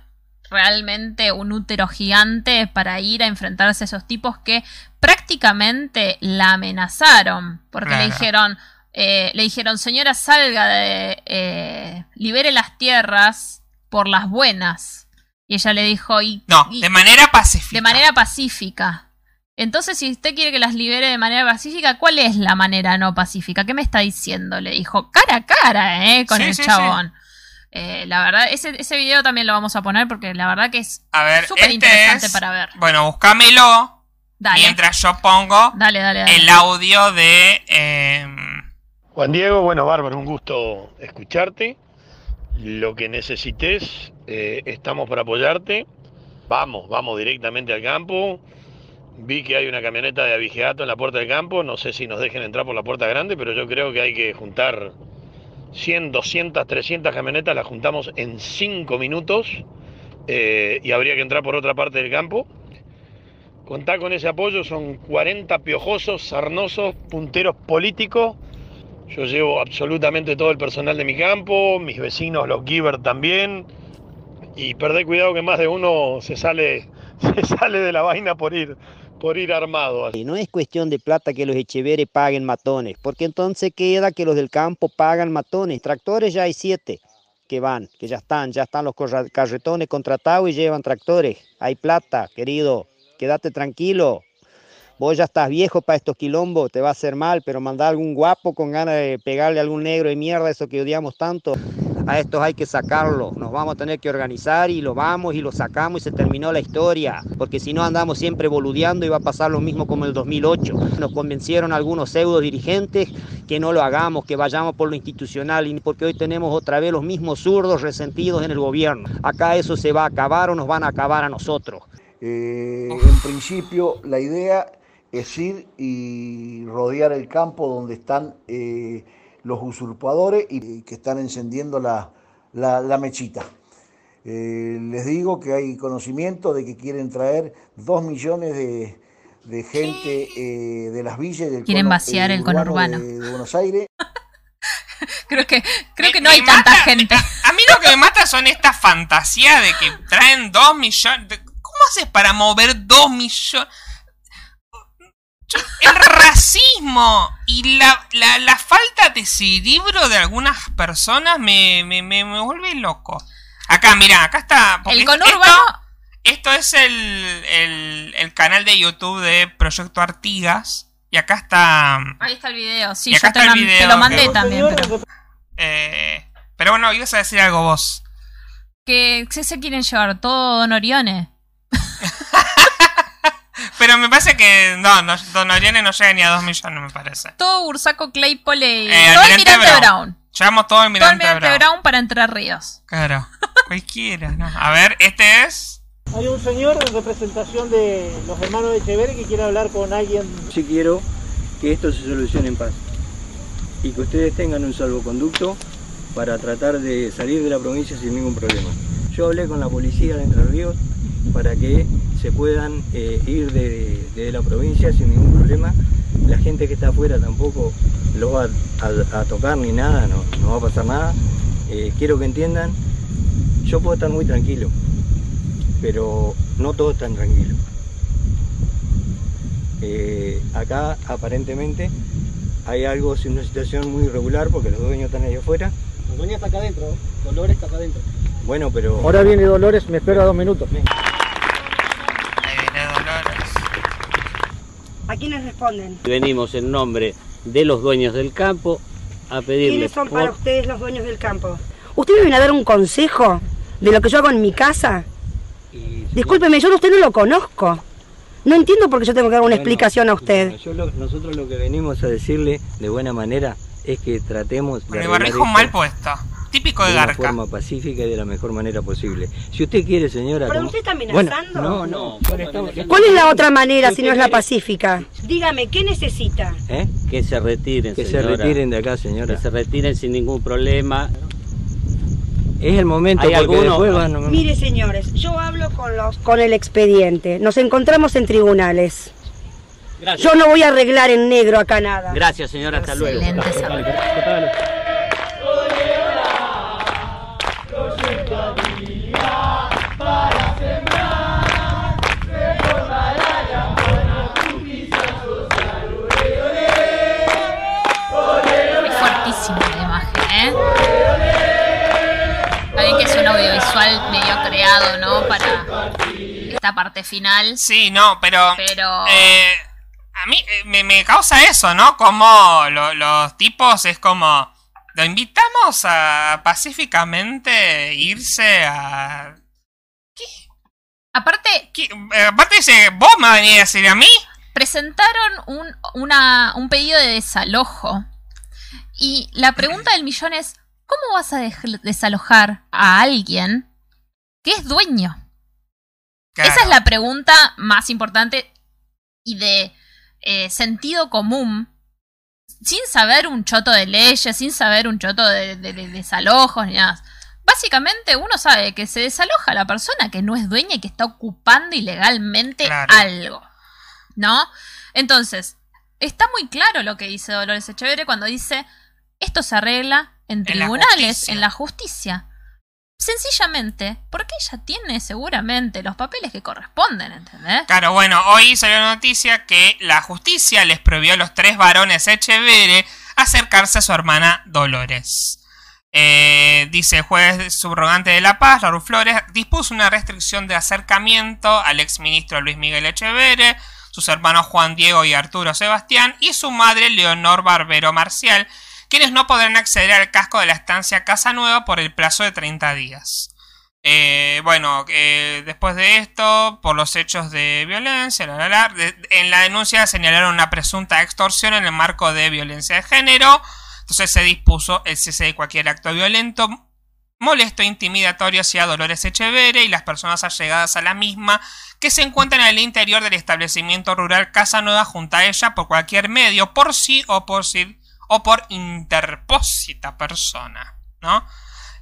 realmente un útero gigante para ir a enfrentarse a esos tipos que prácticamente la amenazaron, porque le dijeron, eh, le dijeron, señora, salga de, eh, libere las tierras por las buenas. Y ella le dijo, y,
no,
y-
de manera pacífica.
de manera pacífica. Entonces, si usted quiere que las libere de manera pacífica, ¿cuál es la manera no pacífica? ¿Qué me está diciendo? Le dijo cara a cara, ¿eh? Con
Sí,
el
sí,
chabón. Eh, la verdad, ese, ese video también lo vamos a poner porque la verdad que es súper
este
interesante
es-
para ver.
Bueno, búscamelo
Dale,
mientras yo pongo
dale, dale. dale.
el audio de... em,
Juan Diego, bueno, bárbaro, un gusto escucharte. Lo que necesites, eh, estamos para apoyarte. Vamos, vamos directamente al campo. Vi que hay una camioneta de abigeato en la puerta del campo. No sé si nos dejen entrar por la puerta grande, pero yo creo que hay que juntar 100, 200, 300 camionetas. Las juntamos en 5 minutos eh, y habría que entrar por otra parte del campo. Contá con ese apoyo, son 40 piojosos, sarnosos, punteros políticos yo llevo absolutamente todo el personal de mi campo, mis vecinos, los giver también. Y perdé cuidado que más de uno se sale, se sale de la vaina por ir, por ir armado.
Y no es cuestión de plata que los Echeverre paguen matones, porque entonces queda que los del campo pagan matones. Tractores ya hay siete que van, que ya están, ya están los carretones contratados y llevan tractores. Hay plata, querido, quédate tranquilo. Vos ya estás viejo para estos quilombos, te va a hacer mal, pero mandar algún guapo con ganas de pegarle a algún negro de mierda, eso que odiamos tanto. A estos hay que sacarlo, nos vamos a tener que organizar y lo vamos y lo sacamos y se terminó la historia, porque si no andamos siempre boludeando y va a pasar lo mismo como el 2008. Nos convencieron algunos pseudo dirigentes que no lo hagamos, que vayamos por lo institucional, y porque hoy tenemos otra vez los mismos zurdos resentidos en el gobierno. Acá eso se va a acabar o nos van a acabar a nosotros.
Eh, en principio, la idea es ir y rodear el campo donde están eh, los usurpadores y que están encendiendo la, la- la mechita. Eh, les digo que hay conocimiento de que quieren traer dos millones de, de gente eh, de las villas del
Quieren
cono-
vaciar el conurbano.
de, de Buenos Aires.
Creo que, creo
Me-
que no hay tanta gente.
A mí lo que me mata son estas fantasías de que traen dos millones. de- ¿Cómo haces para mover dos millones? El racismo y la, la, la falta de cerebro de algunas personas me, me, me, me vuelve loco. Acá, mira, acá está.
El conurbano,
Esto es el, el, el canal de YouTube de Proyecto Artigas. Y acá está.
ahí está el video, sí, yo te,
el
man- te
video
lo mandé también. Pero...
eh, pero bueno, ibas a decir algo vos.
Que ¿qué se quieren llevar todo Don Orione.
Pero me parece que no, no Don Orione no llega ni a 2 millones, me parece.
Todo Bursaco Claypole y
Eh,
todo el
Almirante
Mirante
Brown.
Brown.
Llevamos todo el
Todo el
Mirante
Mirante
Brown.
Brown para Entre Ríos.
Claro. Cualquiera, ¿no? A ver, este es.
Hay un señor en representación de los hermanos de Echeverri que quiere hablar con alguien.
Sí quiero que esto se solucione en paz y que ustedes tengan un salvoconducto para tratar de salir de la provincia sin ningún problema. Yo hablé con la policía de Entre Ríos para que se puedan eh, ir de, de la provincia sin ningún problema. La gente que está afuera tampoco los va a, a tocar ni nada, no, no va a pasar nada. Eh, quiero que entiendan, yo puedo estar muy tranquilo, pero no todos están tranquilos. Eh, acá aparentemente hay algo, es una situación muy irregular porque los dueños están ahí afuera.
La doña está acá adentro, Dolores está acá adentro.
Bueno, pero...
Ahora viene Dolores, me espera dos minutos.
¿A quiénes responden?
Venimos en nombre de los dueños del campo a pedirle
¿Quiénes son
por-
para ustedes los dueños del campo? ¿Usted me viene a dar un consejo de lo que yo hago en mi casa? Discúlpeme, yo a usted no lo conozco. No entiendo por qué yo tengo que dar una
Bueno,
explicación a usted.
Yo lo- nosotros lo que venimos a decirle de buena manera es que tratemos de
Con el
esto
mal puesto. Típico de
de forma pacífica y de la mejor manera posible. Si usted quiere, señora...
¿Pero
como-
usted está
Bueno,
amenazando?
no, no.
¿Cuál es la otra manera si no es la pacífica? Dígame, ¿qué necesita?
¿Eh?
que se retiren,
Que se retiren de acá, señora.
Que se retiren sin ningún problema.
Es el momento
¿Hay
porque
alguno?
después van...
Mire, señores, yo hablo con los con el expediente. Nos encontramos en tribunales.
Gracias.
Yo no voy a arreglar en negro acá nada.
Gracias, señora, hasta luego.
Excelente esa- audiovisual medio creado, ¿no? Para esta parte final.
Sí, no, pero.
Pero.
eh, a mí eh, me, me causa eso, ¿no? Como lo- los tipos es como. Lo invitamos a pacíficamente irse a.
Aparte,
¿Qué? Eh, aparte dice, vos me venís a decir a mí.
presentaron un, una- un pedido de desalojo. Y la pregunta del millón es, ¿cómo vas a desalojar a alguien que es dueño?
Claro.
Esa es la pregunta más importante y de eh, sentido común, sin saber un choto de leyes, sin saber un choto de, de- de desalojos ni nada. Básicamente uno sabe que se desaloja a la persona que no es dueña y que está ocupando ilegalmente
Claro.
algo. ¿No? Entonces, está muy claro lo que dice Dolores Echeverre cuando dice, esto se arregla en
En la
tribunales, en la justicia. Sencillamente, porque ella tiene seguramente los papeles que corresponden, ¿entendés?
Claro, bueno, hoy salió la noticia que la justicia les prohibió a los tres varones Echeverre acercarse a su hermana Dolores. Eh, dice el juez subrogante de La Paz, Raúl Flores, dispuso una restricción de acercamiento al exministro Luis Miguel Echeverre, sus hermanos Juan Diego y Arturo Sebastián y su madre Leonor Barbero Marcial, quienes no podrán acceder al casco de la estancia Casa Nueva por el plazo de 30 días. Eh, bueno, eh, después de esto, por los hechos de violencia, la, la, la, en la denuncia señalaron una presunta extorsión en el marco de violencia de género. Entonces se dispuso el cese de cualquier acto violento, molesto intimidatorio hacia Dolores Echeverre y las personas allegadas a la misma que se encuentran en el interior del establecimiento rural Casa Nueva junto a ella por cualquier medio, por sí o por sí o por interpósita persona, ¿no?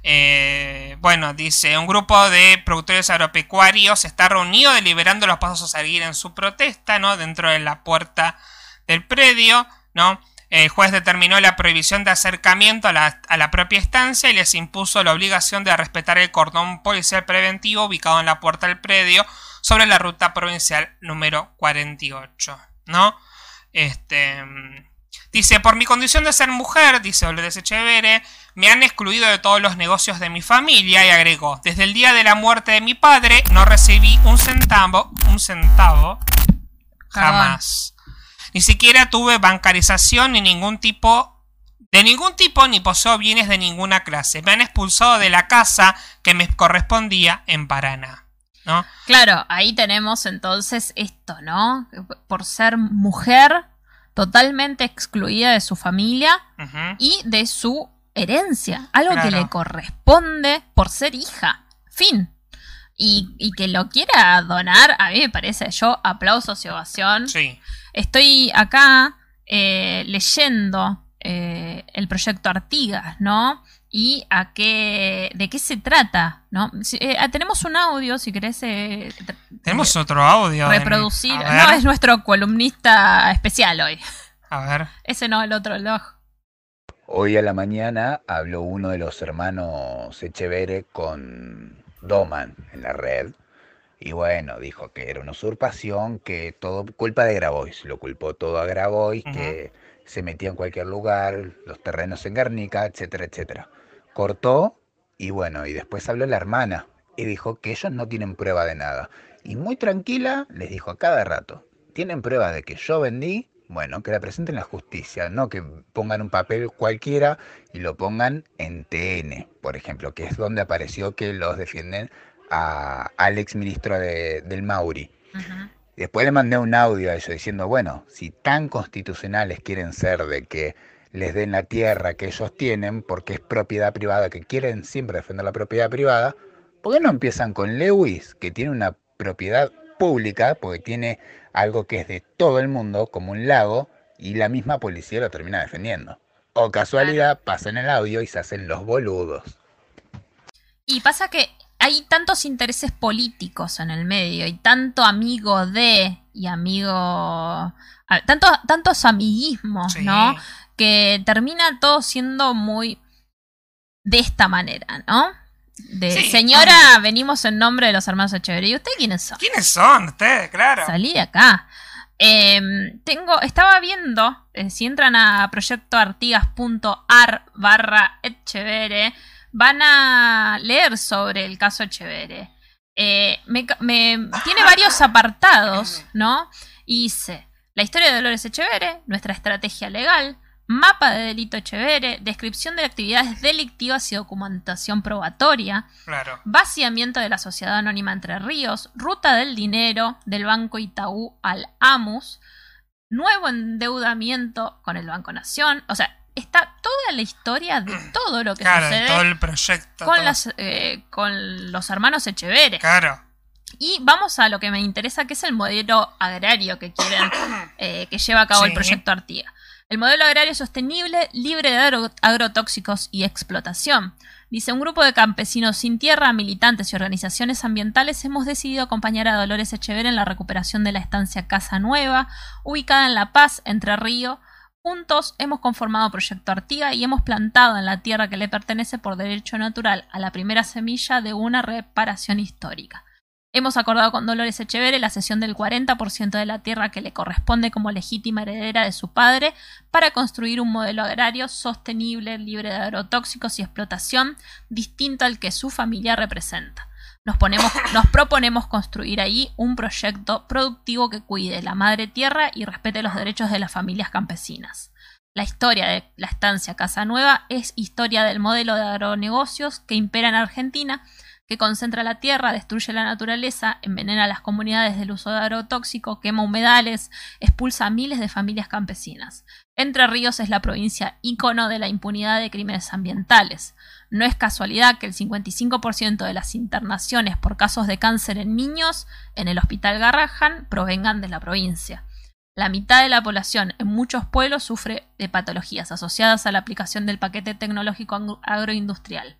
Eh, bueno, dice, un grupo de productores agropecuarios está reunido deliberando los pasos a seguir en su protesta, ¿no? Dentro de la puerta del predio, ¿no? El juez determinó la prohibición de acercamiento a la, a la propia estancia y les impuso la obligación de respetar el cordón policial preventivo ubicado en la puerta del predio sobre la ruta provincial número 48, ¿no? Este... Dice, por mi condición de ser mujer, dice Dolores Echeverre, me han excluido de todos los negocios de mi familia y agregó, desde el día de la muerte de mi padre no recibí un centavo, un centavo, jamás. Ni siquiera tuve bancarización ni ningún tipo de ningún tipo ni poseo bienes de ninguna clase. Me han expulsado de la casa que me correspondía en Paraná. ¿No?
Claro, ahí tenemos entonces esto, ¿no? Por ser mujer, totalmente excluida de su familia y de su herencia, algo que le corresponde por ser hija. Fin. Y, y que lo quiera donar, a mí me parece, yo aplausos y ovación.
Sí.
Estoy acá eh, leyendo eh, el proyecto Artigas, ¿no? Y a qué, de qué se trata, ¿no? Si- eh, ah, tenemos un audio, si querés eh,
Tenemos otro audio. en-
reproducir. No, es nuestro columnista especial hoy.
A ver.
Ese no, el otro, abajo.
Hoy a la mañana habló uno de los hermanos Echevere con Doman en la red. Y bueno, dijo que era una usurpación, que todo culpa de Grabois. Lo culpó todo a Grabois, que se metía en cualquier lugar, los terrenos en Guernica, etcétera, etcétera. Cortó y bueno, y después habló la hermana y dijo que ellos no tienen prueba de nada. Y muy tranquila les dijo a cada rato, ¿tienen prueba de que yo vendí? Bueno, que la presenten en la justicia, no que pongan un papel cualquiera y lo pongan en TN, por ejemplo, que es donde apareció que los defienden a, al ex ministro de- del Mauri. Después le mandé un audio a ellos diciendo, bueno, si tan constitucionales quieren ser de que les den la tierra que ellos tienen, porque es propiedad privada, que quieren siempre defender la propiedad privada, ¿por qué no empiezan con Lewis, que tiene una propiedad pública, porque tiene algo que es de todo el mundo, como un lago, y la misma policía lo termina defendiendo? O casualidad, pasan el audio y se hacen los boludos.
Y pasa que hay tantos intereses políticos en el medio y tanto amigo de y amigo. a- Tanto, tantos amiguismos, ¿no? Que termina todo siendo muy de esta manera, ¿no? De
Sí,
señora, venimos en nombre de los hermanos Echeverría. ¿Y ustedes quiénes son?
¿Quiénes son ustedes? Claro.
Salí de acá. Em, tengo, estaba viendo, eh, si entran a proyectoartigas.ar barra Echevere, van a leer sobre el caso Echevere. Eh, me- tiene varios apartados, ¿no? Y dice, la historia de Dolores Echevere, nuestra estrategia legal, mapa de delito Echevere, descripción de actividades delictivas y documentación probatoria,
Claro.
Vaciamiento de la Sociedad Anónima Entre Ríos, ruta del dinero del Banco Itaú al AMUS, nuevo endeudamiento con el Banco Nación. O sea, está toda la historia de todo lo que
Claro, de
sucede
todo el proyecto.
con,
todo.
las, eh, con los hermanos Echeveres.
Claro.
Y vamos a lo que me interesa, que es el modelo agrario que quieren, eh, que lleva a cabo el proyecto Artiga. El modelo agrario sostenible, libre de agro- agrotóxicos y explotación. Dice, un grupo de campesinos sin tierra, militantes y organizaciones ambientales hemos decidido acompañar a Dolores Echever en la recuperación de la estancia Casa Nueva, ubicada en La Paz, Entre Río. Juntos hemos conformado Proyecto Artiga y hemos plantado en la tierra que le pertenece por derecho natural a la primera semilla de una reparación histórica. Hemos acordado con Dolores Echeverre la cesión del 40% de la tierra que le corresponde como legítima heredera de su padre para construir un modelo agrario sostenible, libre de agrotóxicos y explotación, distinto al que su familia representa. Nos, ponemos, nos proponemos construir ahí un proyecto productivo que cuide la madre tierra y respete los derechos de las familias campesinas. La historia de la estancia Casa Nueva es historia del modelo de agronegocios que impera en Argentina que concentra la tierra, destruye la naturaleza, envenena las comunidades del uso de agrotóxico, quema humedales, expulsa a miles de familias campesinas. Entre Ríos es la provincia ícono de la impunidad de crímenes ambientales. No es casualidad que el 55% de las internaciones por casos de cáncer en niños en el Hospital Garrahan provengan de la provincia. La mitad de la población en muchos pueblos sufre de patologías asociadas a la aplicación del paquete tecnológico agroindustrial.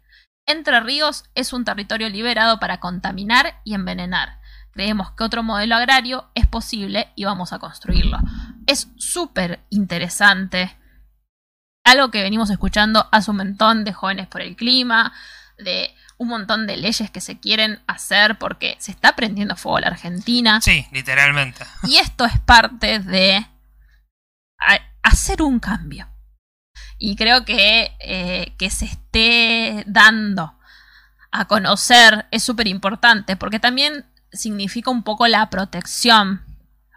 Entre Ríos es un territorio liberado para contaminar y envenenar. Creemos que otro modelo agrario es posible y vamos a construirlo. Es súper interesante. Algo que venimos escuchando hace un montón de jóvenes por el clima, de un montón de leyes que se quieren hacer porque se está prendiendo fuego la Argentina.
Sí, literalmente.
Y esto es parte de hacer un cambio. Y creo que eh, que se esté dando a conocer es súper importante porque también significa un poco la protección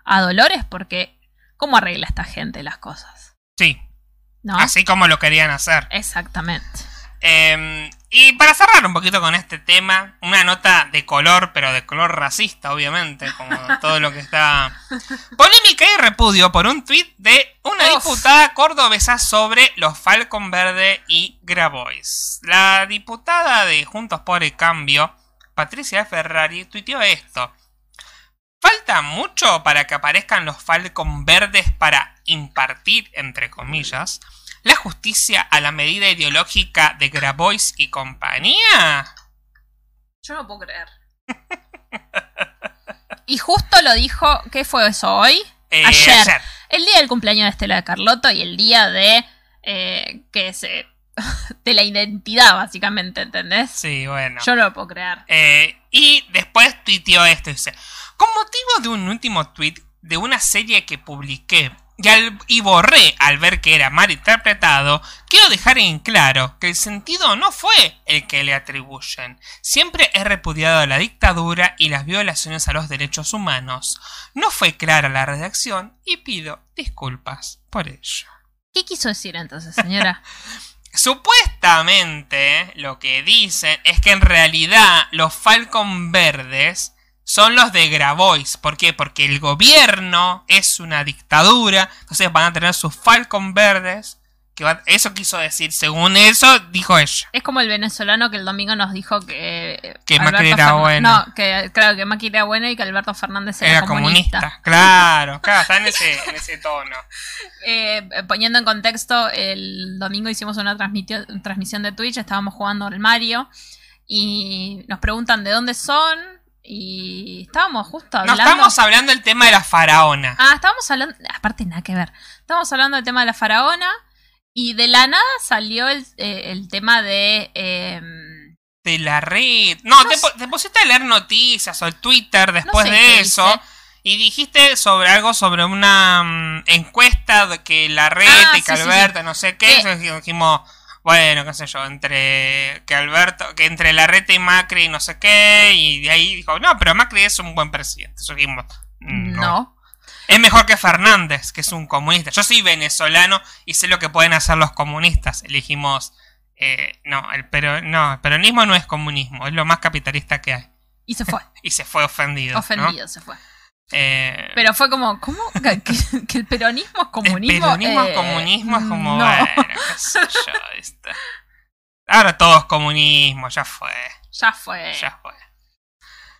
a Dolores porque ¿cómo arregla esta gente las cosas?
Sí.
¿no?
Así como lo querían hacer.
Exactamente.
Eh, y para cerrar un poquito con este tema, una nota de color, pero de color racista, obviamente, como todo lo que está. Polémica y repudio por un tuit de una
Uf.
diputada cordobesa sobre los Falcon Verde y Grabois. La diputada de Juntos por el Cambio, Patricia Ferrari, tuiteó esto. Falta mucho para que aparezcan los Falcon Verdes para impartir, entre comillas, la justicia a la medida ideológica de Grabois y compañía.
Yo no puedo creer. y justo lo dijo, ¿qué fue eso hoy?
Eh,
ayer.
ayer.
El día del cumpleaños de Estela de Carlotto y el día de eh, que se de la identidad, básicamente, ¿entendés?
Sí, bueno.
Yo no lo puedo creer.
Eh, y después tuiteó esto. Dice, con motivo de un último tweet de una serie que publiqué y, al- y borré al ver que era mal interpretado, quiero dejar en claro que el sentido no fue el que le atribuyen. Siempre he repudiado la dictadura y las violaciones a los derechos humanos. No fue clara la redacción y pido disculpas por ello.
¿Qué quiso decir entonces, señora?
Supuestamente lo que dicen es que en realidad los Falcon verdes son los de Grabois. ¿Por qué? Porque el gobierno es una dictadura. Entonces van a tener sus Falcon verdes. Que va- eso quiso decir. Según eso, dijo ella.
es como el venezolano que el domingo nos dijo que...
Que
Alberto
Macri era bueno.
No, que claro, que Macri era bueno y que Alberto Fernández era,
Era comunista. Claro, claro, está en ese, en ese tono.
Eh, poniendo en contexto, el domingo hicimos una transmisión de Twitch, estábamos jugando al Mario y nos preguntan de dónde son y estábamos justo
No
hablando...
estamos hablando del tema de la faraona.
Ah, estábamos hablando... Aparte, nada que ver. Estábamos hablando del tema de la faraona y de la nada salió el, eh, el tema de... em,
De la red. No, te, pusiste a leer noticias o el Twitter después
sé
de eso.
hice.
Y dijiste sobre algo sobre una mm, encuesta de que la red
Ah,
y
sí, sí,
Alberto,
sí.
no sé qué. Entonces dijimos, bueno, qué sé yo, entre que Alberto, que entre la red y Macri no sé qué. Y de ahí dijo, no, pero Macri es un buen presidente. Dijimos, no.
no.
Es mejor que Fernández, que es un comunista. Yo soy venezolano y sé lo que pueden hacer los comunistas. Elegimos. eh, no, el, pero, no, el peronismo no es comunismo, es lo más capitalista que hay.
Y se fue.
Y se fue ofendido. ¿no?
Ofendido se fue.
Eh,
Pero fue como, ¿cómo? ¿Que, que el peronismo es comunismo?
El peronismo es
Eh,
comunismo, es como,
no.
bueno, qué sé yo, ¿viste? Ahora todo es comunismo, ya fue,
Ya fue.
ya fue.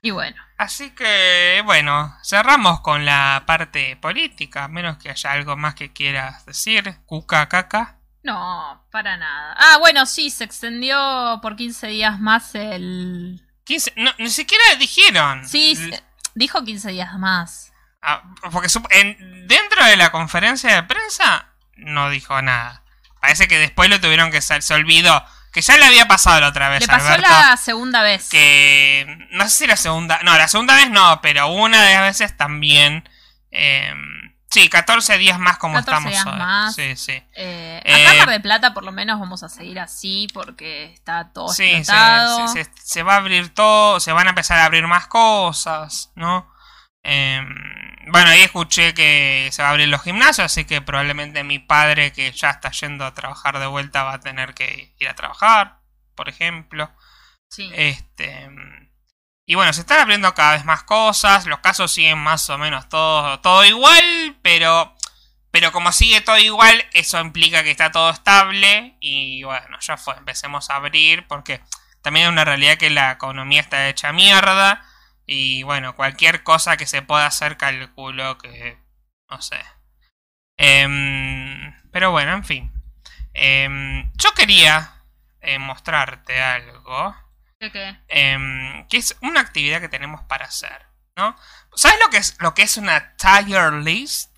Y bueno.
Así que, bueno, cerramos con la parte política, a menos que haya algo más que quieras decir. Cuca, caca.
No, para nada. Ah, bueno, sí, se extendió por 15 días más el...
15, no, ni siquiera dijeron.
Sí, se- dijo 15 días más.
Ah, porque en- dentro de la conferencia de prensa no dijo nada. Parece que después lo tuvieron que sal- se olvidó. Que ya le había pasado la otra vez
Le pasó
Alberto.
la segunda vez.
que no sé si la segunda, no, la segunda vez no, pero una de las veces también. eh, sí, 14 días más como
14
estamos
días más.
Sí, sí.
Eh,
Eh,
acá en Mar de Plata por lo menos vamos a seguir así porque está todo
Sí, se,
explotado.
se- se- se va a abrir todo, se van a empezar a abrir más cosas, ¿no? Eh, bueno, ahí escuché que se va a abrir los gimnasios, así que probablemente mi padre, que ya está yendo a trabajar de vuelta, va a tener que ir a trabajar, por ejemplo.
Sí.
Este. Y bueno, se están abriendo cada vez más cosas. Los casos siguen más o menos todo, todo igual. Pero. Pero como sigue todo igual, eso implica que está todo estable. Y bueno, ya fue. Empecemos a abrir. Porque también es una realidad que la economía está hecha mierda. Y bueno, cualquier cosa que se pueda hacer, calculo que. No sé. Em, pero bueno, en fin. Em, yo quería eh, mostrarte algo.
¿Qué
em, que es una actividad que tenemos para hacer, ¿no? ¿Sabes lo que es lo que es una tier list?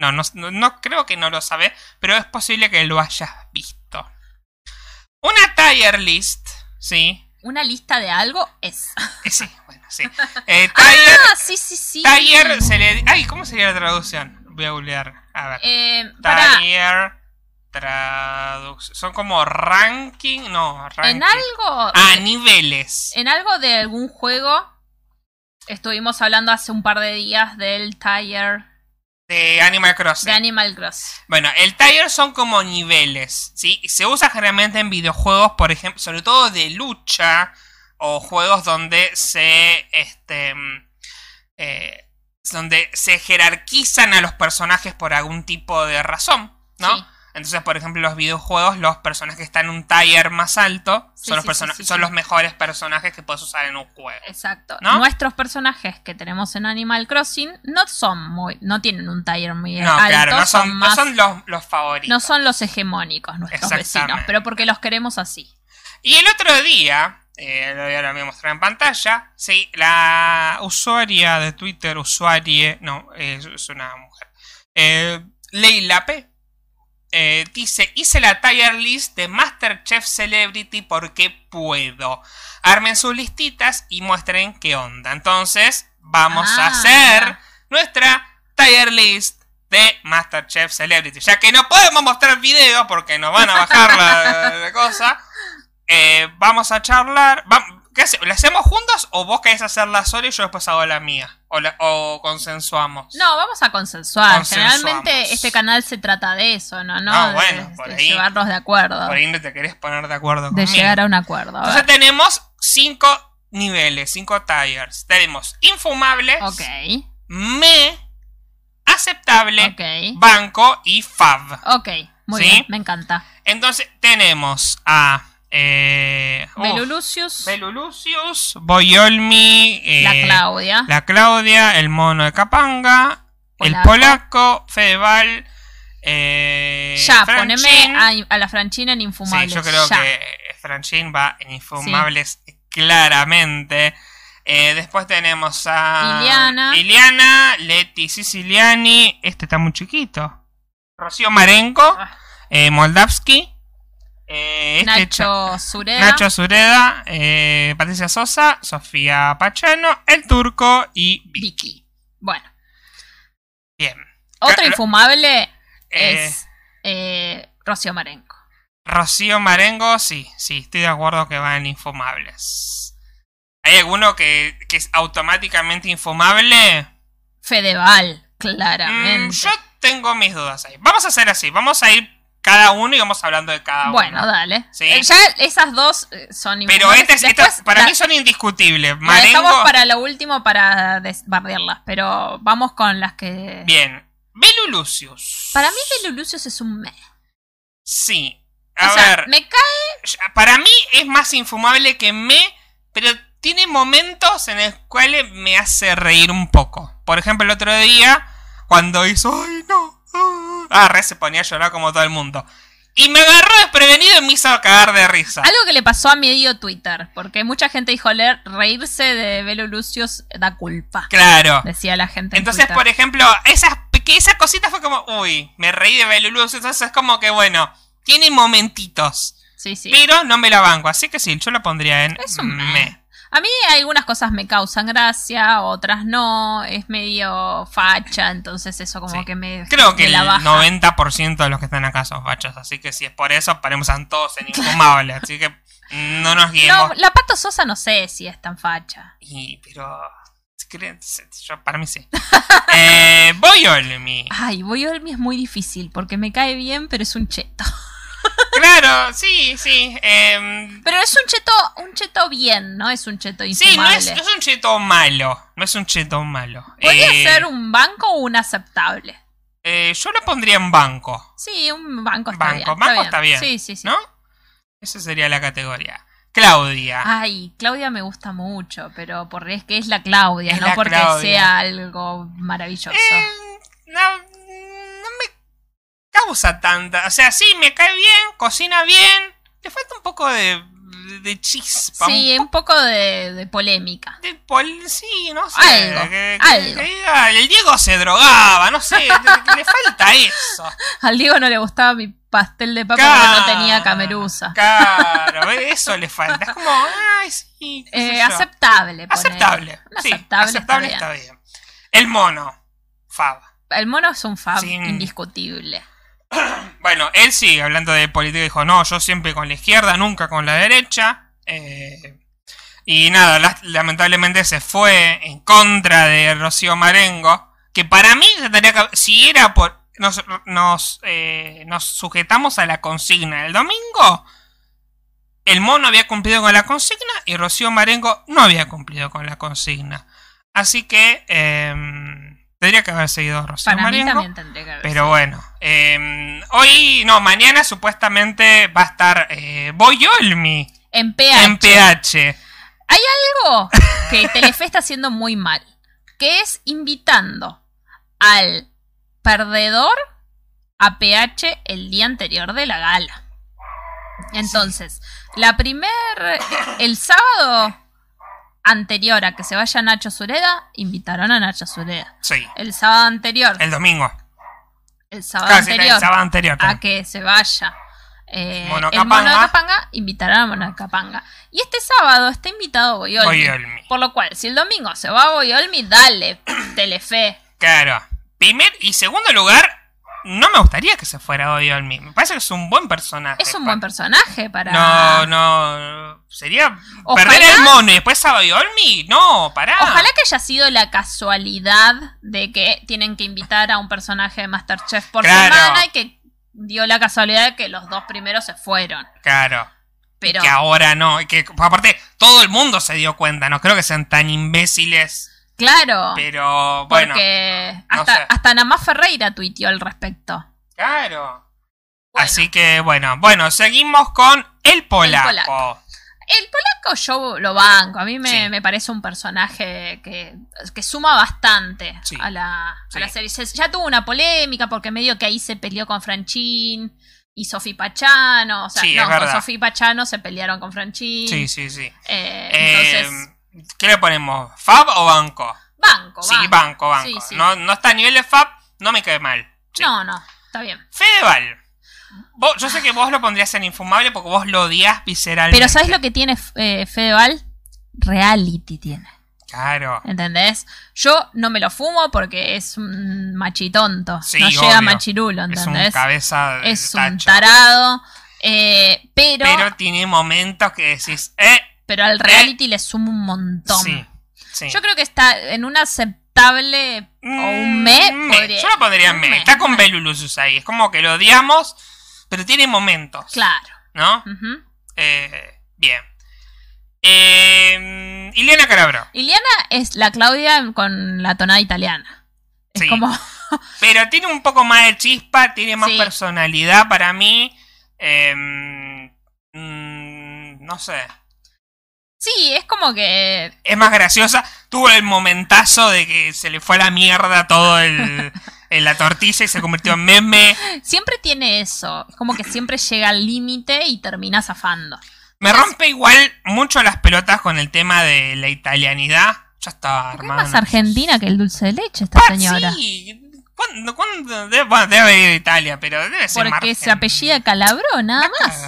No, no, no- creo que no lo sabes, pero es posible que lo hayas visto. Una tier list, sí,
Una lista de algo es.
eh, sí, bueno, sí. Eh, tier,
Ah, sí, sí, sí.
tier se le, ay, ¿cómo sería la traducción? Voy a googlear, a ver.
Eh,
traducción, son como ranking, no, ranking.
en algo.
Ah, niveles.
En algo de algún juego. Estuvimos hablando hace un par de días del Tire
De Animal Crossing.
De Animal Crossing.
Bueno, el tier son como niveles, ¿sí? Se usa generalmente en videojuegos, por ejemplo, sobre todo de lucha o juegos donde se, este, mm, eh, donde se jerarquizan a los personajes por algún tipo de razón, ¿no?
Sí.
Entonces, por ejemplo, los videojuegos, los personajes que están en un tier más alto
Sí,
son, los,
sí,
son los mejores personajes que puedes usar en un juego.
Exacto.
¿No?
Nuestros personajes que tenemos en Animal Crossing no son muy, no tienen un tier muy
No,
alto,
claro, no son, no
más,
son los, los favoritos.
no son los hegemónicos nuestros vecinos, pero porque los queremos así.
Y el otro día, eh, lo voy a lo voy a mostrar en pantalla, sí, la usuaria de Twitter, usuarie, no, es, es una mujer, eh, Leila P. eh, dice, hice la tier list de Masterchef Celebrity porque puedo. Armen sus listitas y muestren qué onda. Entonces, vamos a
Ah,
hacer
mira.
nuestra tier list de Masterchef Celebrity. Ya que no podemos mostrar videos porque nos van a bajar la, la cosa. eh, vamos a charlar. va- ¿Qué hace- ¿La hacemos juntos o vos querés hacerla sola y yo después hago la mía? O, la- o consensuamos.
No, vamos a consensuar. Generalmente este canal se trata de eso, ¿no? No,
No,
de,
bueno, por
de
ahí-
llevarnos de acuerdo.
Por ahí no te querés poner de acuerdo
de
conmigo.
llegar a un acuerdo. a
Entonces tenemos cinco niveles, cinco tires. Tenemos infumables,
Ok,
me, aceptable, banco y fab.
ok. Muy
¿Sí?
bien, me encanta.
Entonces tenemos a eh,
Belulucius,
Belulucius, Boyolmi, eh,
la Claudia.
la Claudia, el mono de Capanga, el
Polaco.
Fedeval, eh,
ya,
Franchín.
poneme a, a la Franchina en Infumables.
Sí, yo creo
ya.
que Franchín va en Infumables claramente. Eh, después tenemos a
Iliana.
Iliana, Leti Siciliani. Este está muy chiquito. Rocío Marenco,
Ah.
eh, Moldavsky. Eh, este
Nacho Sureda.
Nacho Sureda, eh, Patricia Sosa, Sofía Pachano, El Turco y Vicky.
Vicky. Bueno,
Bien.
otro infumable
eh,
es Rocío Marenco.
Rocío Marengo, sí, sí, estoy de acuerdo que va en Infumables. ¿Hay alguno que, que es automáticamente infumable?
Fedeval,
Mm,
claramente.
yo tengo mis dudas ahí. Vamos a hacer así, vamos a ir cada uno y vamos hablando de cada
bueno,
uno.
dale.
Sí.
Eh, Ya esas dos eh, son
Pero
infumables.
este,
Después
para
la-
mí son indiscutibles. Marengo,
dejamos para lo último para desbardearlas, pero vamos con las que...
bien. Belulucius.
Para mí Belulucius es un me.
Sí. A
o sea,
ver,
me cae...
para mí es más infumable que me, pero tiene momentos en los cuales me hace reír un poco. Por ejemplo, el otro día, cuando hizo, ay no, ah, re se ponía a llorar como todo el mundo. Y me agarró desprevenido y me hizo cagar de risa.
Algo que le pasó a medio Twitter, porque mucha gente dijo leer reírse de Belulucius da culpa.
Claro.
Decía la gente. en
Entonces,
Twitter.
por ejemplo, esas, que esa cosita fue como, uy, me reí de Belulus. Entonces es como que, bueno, tiene momentitos.
Sí, sí.
Pero no me la banco, así que sí, yo la pondría en
Es un
me.
A mí algunas cosas me causan gracia, otras no. Es medio facha, entonces eso como
Sí.
que me.
Creo que
me
el
la baja.
90% de los que están acá son fachos, así que si es por eso, paremos a todos en infumable, así que no nos guiemos.
No, la Pato Sosa no sé si es tan facha.
Y, pero... yo- para mí sí. eh, voy Olmi.
Ay, Boyolmi es muy difícil porque me cae bien, pero es un cheto.
Claro, sí, sí. em,
Pero es un cheto, un cheto bien, ¿no? Es un cheto
sí,
infumable.
no es, no es un cheto malo. No es un cheto malo.
¿Podría
Eh,
ser un banco o un aceptable?
eh, yo lo pondría en banco.
Sí, un banco está
Banco,
bien.
banco está bien.
Sí, sí, sí.
¿No? Esa sería la categoría. Claudia.
Ay, Claudia me gusta mucho, pero porque es que es la Claudia,
Es
no
la
porque
Claudia.
sea algo maravilloso.
Eh, no, causa tanta. O sea, sí, me cae bien, cocina bien. Le falta un poco de, de chispa.
sí, un poco de, de polémica.
de pol- sí, no sé.
Algo,
que-
algo.
que el Diego se drogaba, no sé. le, le falta eso.
Al Diego no le gustaba mi pastel de papa porque no tenía camerusa.
Claro, eso le falta. Es como, ay, sí.
Eh, aceptable.
Aceptable. Sí,
aceptable,
aceptable
está
está
bien.
El mono. Fab.
El mono es un fab
Sin-
indiscutible.
Bueno, él sí, hablando de política, dijo, no, yo siempre con la izquierda, nunca con la derecha. Eh, y nada, la- lamentablemente se fue en contra de Rocío Marengo. que para mí tendría que- si era por nos, nos, eh, nos sujetamos a la consigna del domingo, el mono había cumplido con la consigna y Rocío Marengo no había cumplido con la consigna. Así que em, tendría que haber seguido Rocío
Para mí también tendría que haber
Pero bueno, em, hoy, no, mañana supuestamente va a estar eh, Boyolmi
En PH.
en PH.
Hay algo que Telefe está haciendo muy mal, que es invitando al perdedor a PH el día anterior de la gala. Entonces, la primer el sábado anterior a que se vaya Nacho Sureda, invitaron a Nacho Sureda.
Sí,
El sábado anterior,
el domingo.
el sábado
Casi,
anterior
el sábado anterior.
a que se vaya eh,
Mono
el mono de
Capanga.
Capanga, invitarán a Mono de Capanga. Y este sábado está invitado Boyolmi.
Boyolmi.
Por lo cual, si el domingo se va a Boyolmi, dale, Telefe.
Claro. Primer y segundo lugar, no me gustaría que se fuera Boyolmi. Me parece que es un buen personaje.
Es un buen personaje para...
No, no. Sería
Ojalá-
perder el mono y después a Boyolmi. No, pará.
Ojalá que haya sido la casualidad de que tienen que invitar a un personaje de Masterchef por
Claro.
semana y que dio la casualidad de que los dos primeros se fueron.
Claro.
Pero
Que ahora no. y Que aparte, todo el mundo se dio cuenta. No creo que sean tan imbéciles.
Claro,
Pero bueno.
porque
no
hasta,
sé.
hasta Namá Ferreira tuiteó al respecto.
Claro. Así que bueno, bueno, seguimos con el polaco.
polaco. El polaco yo lo banco. A mí me, me parece un personaje que, que suma bastante
Sí.
a, la, a la serie. Se- Ya tuvo una polémica porque medio que ahí se peleó con Franchín y Sofi Pachano. O sea,
Sí,
no, con. Sofi Pachano se pelearon con Franchín.
Sí, sí, sí.
Eh,
Eh,
entonces,
¿Qué le ponemos? ¿Fab o banco?
banco,
Sí,
banco.
banco, banco.
Sí, sí.
No, no está a nivel de Fab, no me cae mal.
No, no, está bien.
Fedeval. Vos- yo sé que vos lo pondrías en infumable porque vos lo odias visceralmente.
Pero ¿sabes lo que tiene eh, Fedeval? Reality tiene.
Claro.
¿Entendés? Yo no me lo fumo porque es un machitonto.
Sí,
no
obvio.
llega machirulo,
Es
¿entendés?
un cabeza de
Es un tarado. eh, pero,
Pero
pero,
tiene momentos que decís, eh,
al reality le suma un montón.
sí, sí.
Yo creo que está en un aceptable o un me.
Mm, me.
podría-
Yo lo pondría en me.
me,
Está con. Belulus ahí. Es como que lo odiamos, pero tiene momentos.
Claro.
¿No? Eh, bien. Eh, Ileana Carabro.
Iliana es la Claudia con la tonada italiana. Es
Sí.
como.
Pero tiene un poco más de chispa, tiene más
Sí.
personalidad para mí. Eh, mm, no sé.
Sí, es como que.
Es más graciosa. Tuvo el momentazo de que se le fue a la mierda todo el, en la tortilla y se convirtió en meme.
Siempre tiene eso. Es como que siempre llega al límite y termina zafando.
Me rompe igual mucho las pelotas con el tema de la italianidad. Ya está,
Es
hermano.
más argentina que el dulce de leche esta
Ah,
señora.
sí. ¿Cuándo, cuándo? Debe, bueno, debe venir de Italia, pero debe ser
Porque se apellida Calabró, nada más.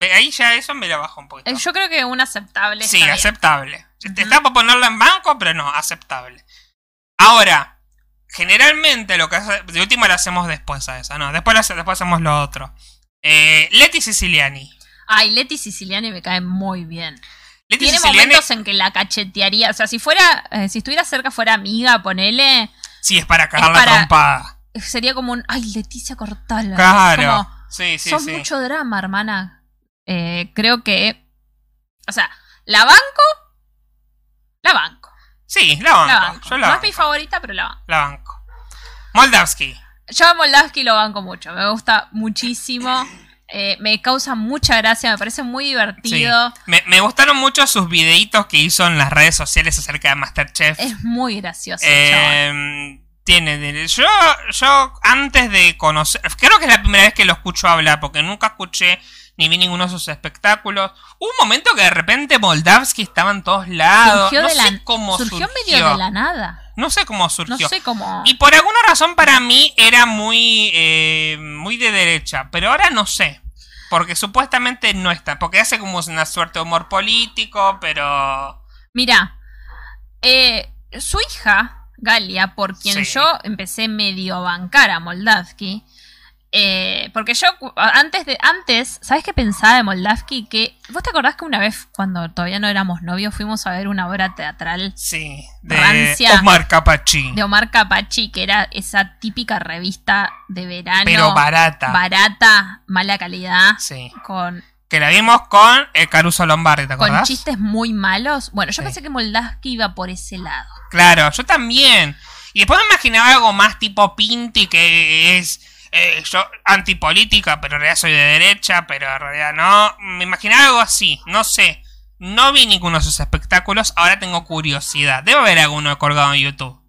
Ah. Ahí ya eso me la bajo un poquito.
Eh, Yo creo que un aceptable.
Sí,
está bien.
aceptable. Te está por ponerla en banco, pero no, aceptable. Ahora, generalmente lo que hace, de última la hacemos después a esa, no, después, la después hacemos lo otro. Eh, Leti Siciliani.
Ay, Leti Siciliani me cae muy bien.
Leti
Tiene
Siciliani,
momentos en que la cachetearía. O sea, si fuera, eh, si estuviera cerca, fuera amiga, ponele.
sí, es para cagar
para-
la trompada.
Sería como un. Ay, Leticia Cortala.
Claro.
Como,
sí, sí,
sos
sí.
mucho drama, hermana. Eh, creo que. O sea, la banco. La banco.
Sí, la banco.
La banco.
Yo la
no
banco.
es mi favorita, pero la banco.
La banco. Moldavski.
Yo a Moldavski lo banco mucho. Me gusta muchísimo. Eh, me causa mucha gracia. Me parece muy
Sí.
divertido.
Me, me gustaron mucho sus videitos que hizo en las redes sociales acerca de Masterchef.
Es muy gracioso.
Eh, tiene yo yo antes de conocer creo que es la primera vez que lo escucho hablar porque nunca escuché ni vi ninguno de sus espectáculos hubo un momento que de repente Moldavski estaba en todos lados
Surgió
no
de
sé
la-
cómo surgió,
surgió medio de la nada.
no sé cómo surgió
No sé cómo.
y por alguna razón para mí era muy eh, muy de derecha pero ahora no sé porque supuestamente no está porque hace como una suerte de humor político pero
Mira, eh, su hija, Galia, por quien
Sí.
yo empecé medio a bancar a Moldavski, Eh, porque yo antes de antes, ¿sabes qué pensaba de Moldavsky? Que vos te acordás que una vez cuando todavía no éramos novios fuimos a ver una obra teatral
Sí, de
rancia
Omar Capachi.
de Omar Capachi, que era esa típica revista de verano,
Pero barata.
barata, mala calidad,
Sí.
con
Que la vimos con el Caruso Lombardi, ¿te
con
acordás?
chistes muy malos. Bueno, yo
Sí.
pensé que Moldavsky iba por ese lado.
Claro, yo también. Y después me imaginaba algo más tipo Pinti, que es eh, yo antipolítica, pero en realidad soy de derecha, pero en realidad no. Me imaginaba algo así, no sé. No vi ninguno de sus espectáculos, ahora tengo curiosidad. Debo haber alguno colgado en YouTube.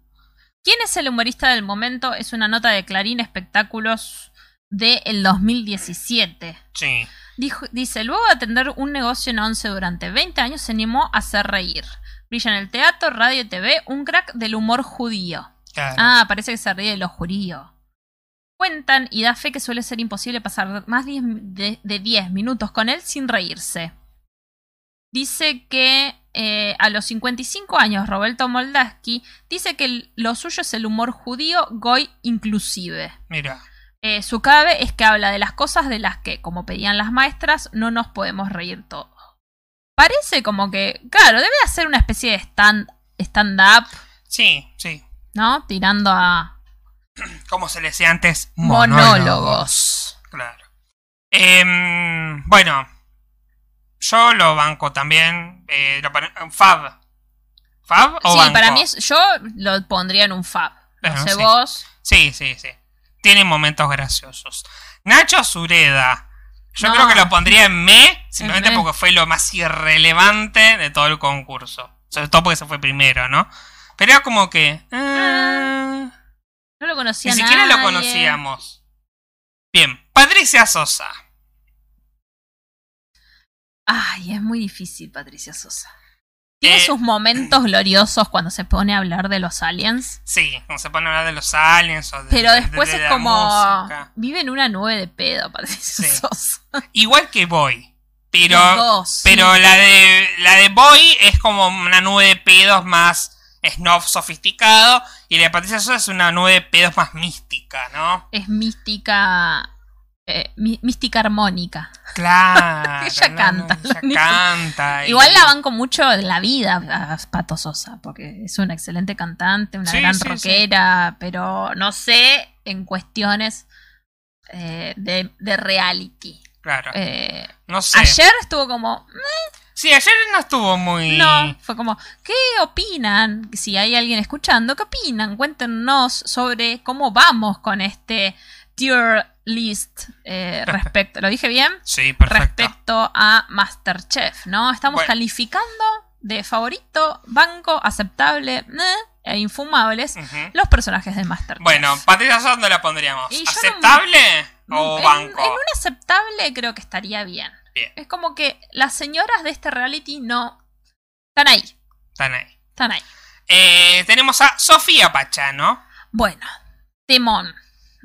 ¿Quién es el humorista del momento? Es una nota de Clarín Espectáculos del 2017.
Sí.
Dijo- dice, luego de atender un negocio en Once durante 20 años, se animó a hacer reír. Brilla en el teatro, radio y TV, un crack del humor judío.
Claro.
Ah, parece que se ríe de los judíos. Cuentan y da fe que suele ser imposible pasar más de, de 10 minutos con él sin reírse. Dice que eh, a los 55 años, Roberto Moldavsky dice que lo suyo es el humor judío, goy inclusive.
Mira.
Eh, su cabe es que habla de las cosas de las que, como pedían las maestras, no nos podemos reír todos. Parece como que, claro, debe hacer una especie de stand- stand-up,
Sí, sí.
¿no? Tirando a
Como se le decía antes,
monólogos.
monólogos. Claro. Em, bueno, yo lo banco también. Eh, lo Fab. ¿Fab o
Sí,
banco?
para mí es- yo lo pondría en un fab. No
Bueno,
sé
sí.
vos.
Sí, sí, sí. Tiene momentos graciosos. Nacho Sureda. Yo
No.
creo que lo pondría en me, simplemente
En me.
porque fue lo más irrelevante de todo el concurso. Sobre todo porque se fue primero, ¿no? Pero era como que. ah,
No lo conocía
ni siquiera lo conocíamos. Bien, Patricia Sosa.
Ay, es muy difícil, Patricia Sosa. Tiene
Eh.
sus momentos gloriosos cuando se pone a hablar de los aliens.
Sí, cuando se pone a hablar de los aliens o de,
Pero
de-
después
de
es como.
música.
Vive en una nube de pedo, Patricia
Sí.
Sosa.
Igual que Boy. Pero,
dos,
pero
sí.
la de la de Boy es como una nube de pedos más snob sofisticado. Y la de Patricia Sosa es una nube de pedos más mística, ¿no?
Es mística. eh, mí- mística armónica.
Claro.
Ella
no, no,
canta.
ella canta. y-
Igual la banco mucho en la vida a Pato Sosa, porque es una excelente cantante, una
Sí,
gran
sí, sí.
rockera, pero no sé en cuestiones eh, de, de reality.
Claro.
Eh,
no sé.
Ayer estuvo como,
Sí, ayer no estuvo muy.
no, fue como, ¿qué opinan? Si hay alguien escuchando, ¿qué opinan? Cuéntenos sobre cómo vamos con este tier list eh, respecto, ¿lo dije bien?
Sí, perfecto.
Respecto a Masterchef, ¿no? Estamos
Bueno.
calificando de favorito, banco, aceptable eh, e infumables los personajes de Masterchef.
Bueno, Patricia ¿dónde la pondríamos?
No-
¿Aceptable o
en,
banco?
en un aceptable creo que estaría bien.
Bien.
Es como que las señoras de este reality no... Están ahí,
Están ahí.
están ahí.
Eh, tenemos a Sofía Pachano.
Bueno, Timón,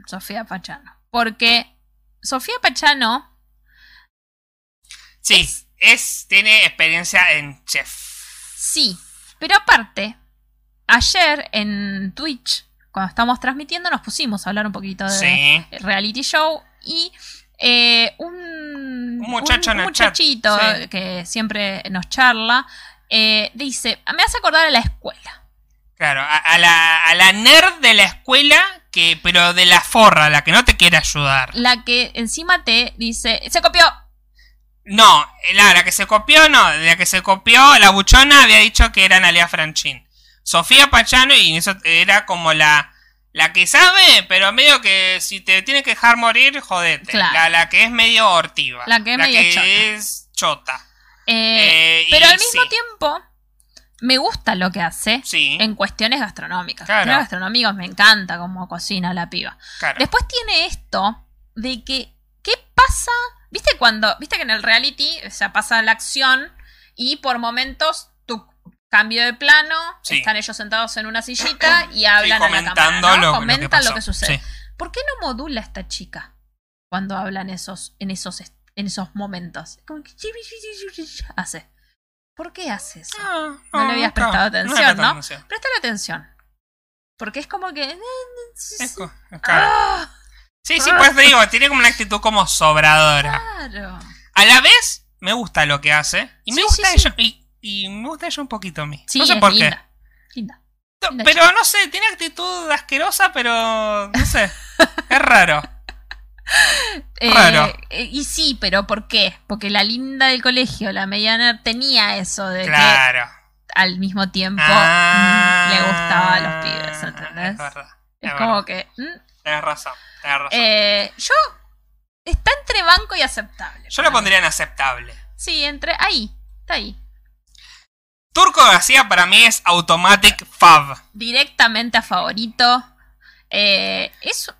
Sofía Pachano. Porque Sofía Pachano
Sí, es, tiene experiencia en chef.
Sí, pero aparte, ayer en Twitch, cuando estábamos transmitiendo, nos pusimos a hablar un poquito de
Sí.
reality show y eh, un,
Un muchacho el chat,
muchachito
sí.
que siempre nos charla eh, dice, me hace acordar a la escuela.
Claro, a, a la, a la nerd de la escuela, que pero de la forra, la que no te quiere ayudar.
La que encima te dice, se copió.
No, la, la que se copió, no, la que se copió, la buchona había dicho que era Analia Franchín. Sofía Pachano y eso era como la, la que sabe, pero medio que si te tiene que dejar morir, jodete.
Claro.
La, la que es medio hortiva.
La que es medio chota.
es chota.
Eh,
Eh,
pero al mismo
sí.
tiempo, me gusta lo que hace
Sí.
en cuestiones gastronómicas.
Claro.
Cuestiones gastronómicas me encanta cómo cocina la piba.
Claro.
Después tiene esto de que, ¿qué pasa? ¿Viste cuando, viste que en el reality, o sea, pasa la acción y por momentos cambio de plano,
Sí.
están ellos sentados en una sillita y hablan a la
comentando
cámara, ¿no?
lo- lo que
Comentan lo que sucede.
Sí.
¿Por qué no modula esta chica cuando hablan esos, en esos, en esos momentos? Como que hace. ¿Por qué hace eso?
No,
No, le habías prestado atención, ¿no?
atención.
Préstale atención. Porque es como que.
Co- claro.
¡Ah!
Sí, sí, pues te digo, tiene como una actitud como sobradora.
Claro.
A la vez, me gusta lo que hace. Y me
Sí,
gusta
sí, sí.
Y, y me gusta ella un poquito a mí.
Sí,
no sé
es
por
linda. Linda.
qué.
linda
Pero no sé, tiene actitud asquerosa, pero. No sé. es raro.
Eh,
Raro.
eh, y sí, pero ¿por qué? Porque la linda del colegio, la mediana, tenía eso de
Claro.
que al mismo tiempo
Ah.
mm, le gustaba a los pibes, ¿entendés?
Es verdad.
Es
es
como
verdad.
que... mm,
Tenés razón. Tenés razón.
eh, yo... Está entre banco y aceptable.
Yo lo pondría en aceptable.
Sí, entre... Ahí, está ahí.
Turco García para mí es Automatic Fab.
Directamente a favorito. Eh, es,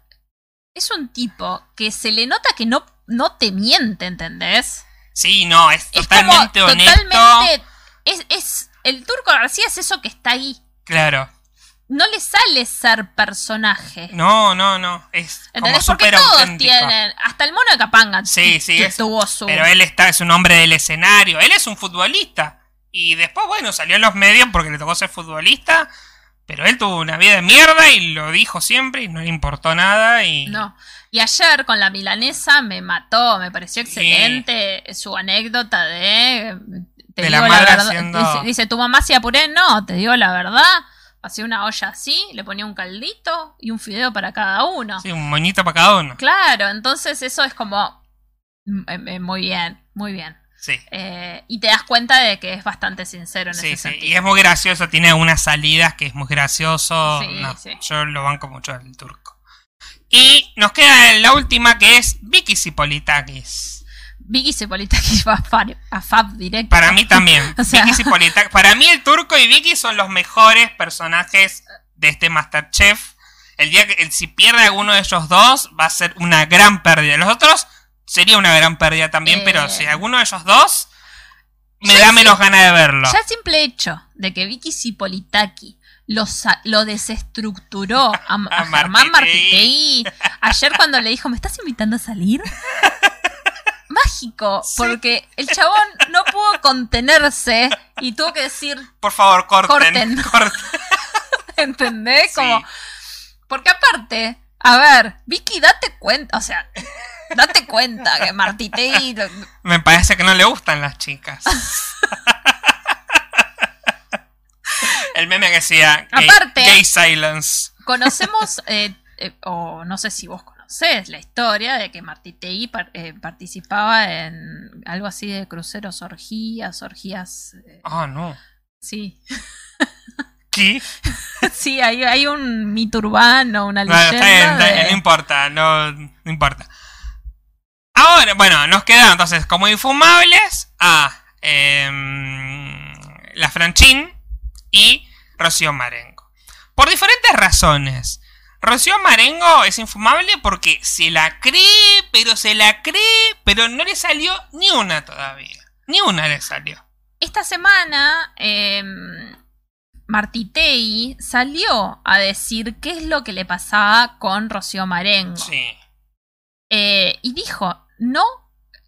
es un tipo que se le nota que no, no te miente, ¿entendés?
Sí, no, es
Es
totalmente
como
honesto.
totalmente. Es, es, el turco García es eso que está ahí.
Claro.
No le sale ser personaje.
No, no, no. Es como
¿Entendés? Porque todos
auténtico.
tienen. Hasta el mono de Capanga
Sí, sí, es-
tuvo su.
Pero él está, es un hombre del escenario. Él es un futbolista. Y después, bueno, salió en los medios porque le tocó ser futbolista. Pero él tuvo una vida de mierda y lo dijo siempre y no le importó nada. Y
No. Y ayer con la milanesa me mató. Me pareció excelente su anécdota de. Te
De
digo
la
la,
madre
verdad.
haciendo-
Dice, dice, ¿tu mamá hacía puré? No, te digo la verdad. Hacía una olla así, le ponía un caldito y un fideo para cada uno.
sí, un moñito para cada uno.
Claro, entonces eso es como. mm, eh, eh, Muy bien, muy bien.
Sí.
Eh, y te das cuenta de que es bastante sincero en
Sí,
ese
sí.
sentido.
Y es muy gracioso. Tiene unas salidas que es muy gracioso.
Sí,
No,
sí.
Yo lo banco mucho al turco. Y nos queda la última que es Vicky Sipolitakis.
Vicky Cipolitakis va a, far- a Fab directo.
Para mí también.
O sea-
Vicky. Para mí el turco y Vicky son los mejores personajes de este Masterchef. El día que si pierde alguno de ellos dos va a ser una gran pérdida. Los otros sería una gran pérdida también,
Eh.
pero si alguno de ellos dos me
Ya
da menos ganas de verlo.
Ya el simple hecho de que Vicky Cipolitaki lo, lo desestructuró a, a
A
Germán
Martitei.
Ayer cuando le dijo, ¿me estás invitando a salir? Mágico, porque el chabón no pudo contenerse y tuvo que decir,
Por favor, corten.
Corten.
corten.
¿entendés?
Sí.
Como, porque aparte, a ver, Vicky, date cuenta, o sea, date cuenta que Martitei
Me parece que no le gustan las chicas. El meme que decía gay,
Aparte-
gay silence.
Conocemos, eh, eh, o no sé si vos conocés la historia de que Martitei par- eh, participaba en algo así de cruceros, orgías, orgías. eh,
Ah, no.
sí,
¿Qué?
sí, hay, hay un mito urbano, una
Bueno,
leyenda.
está bien, está bien,
de-
no importa, no, no importa. Ahora, bueno, nos quedan entonces como infumables a em, la Franchín y Rocío Marengo. Por diferentes razones. Rocío Marengo es infumable porque se la cree, pero se la cree, pero no le salió ni una todavía. Ni una le salió.
Esta semana, eh, Martitei salió a decir qué es lo que le pasaba con Rocío Marengo.
Sí,
Eh, y dijo, no,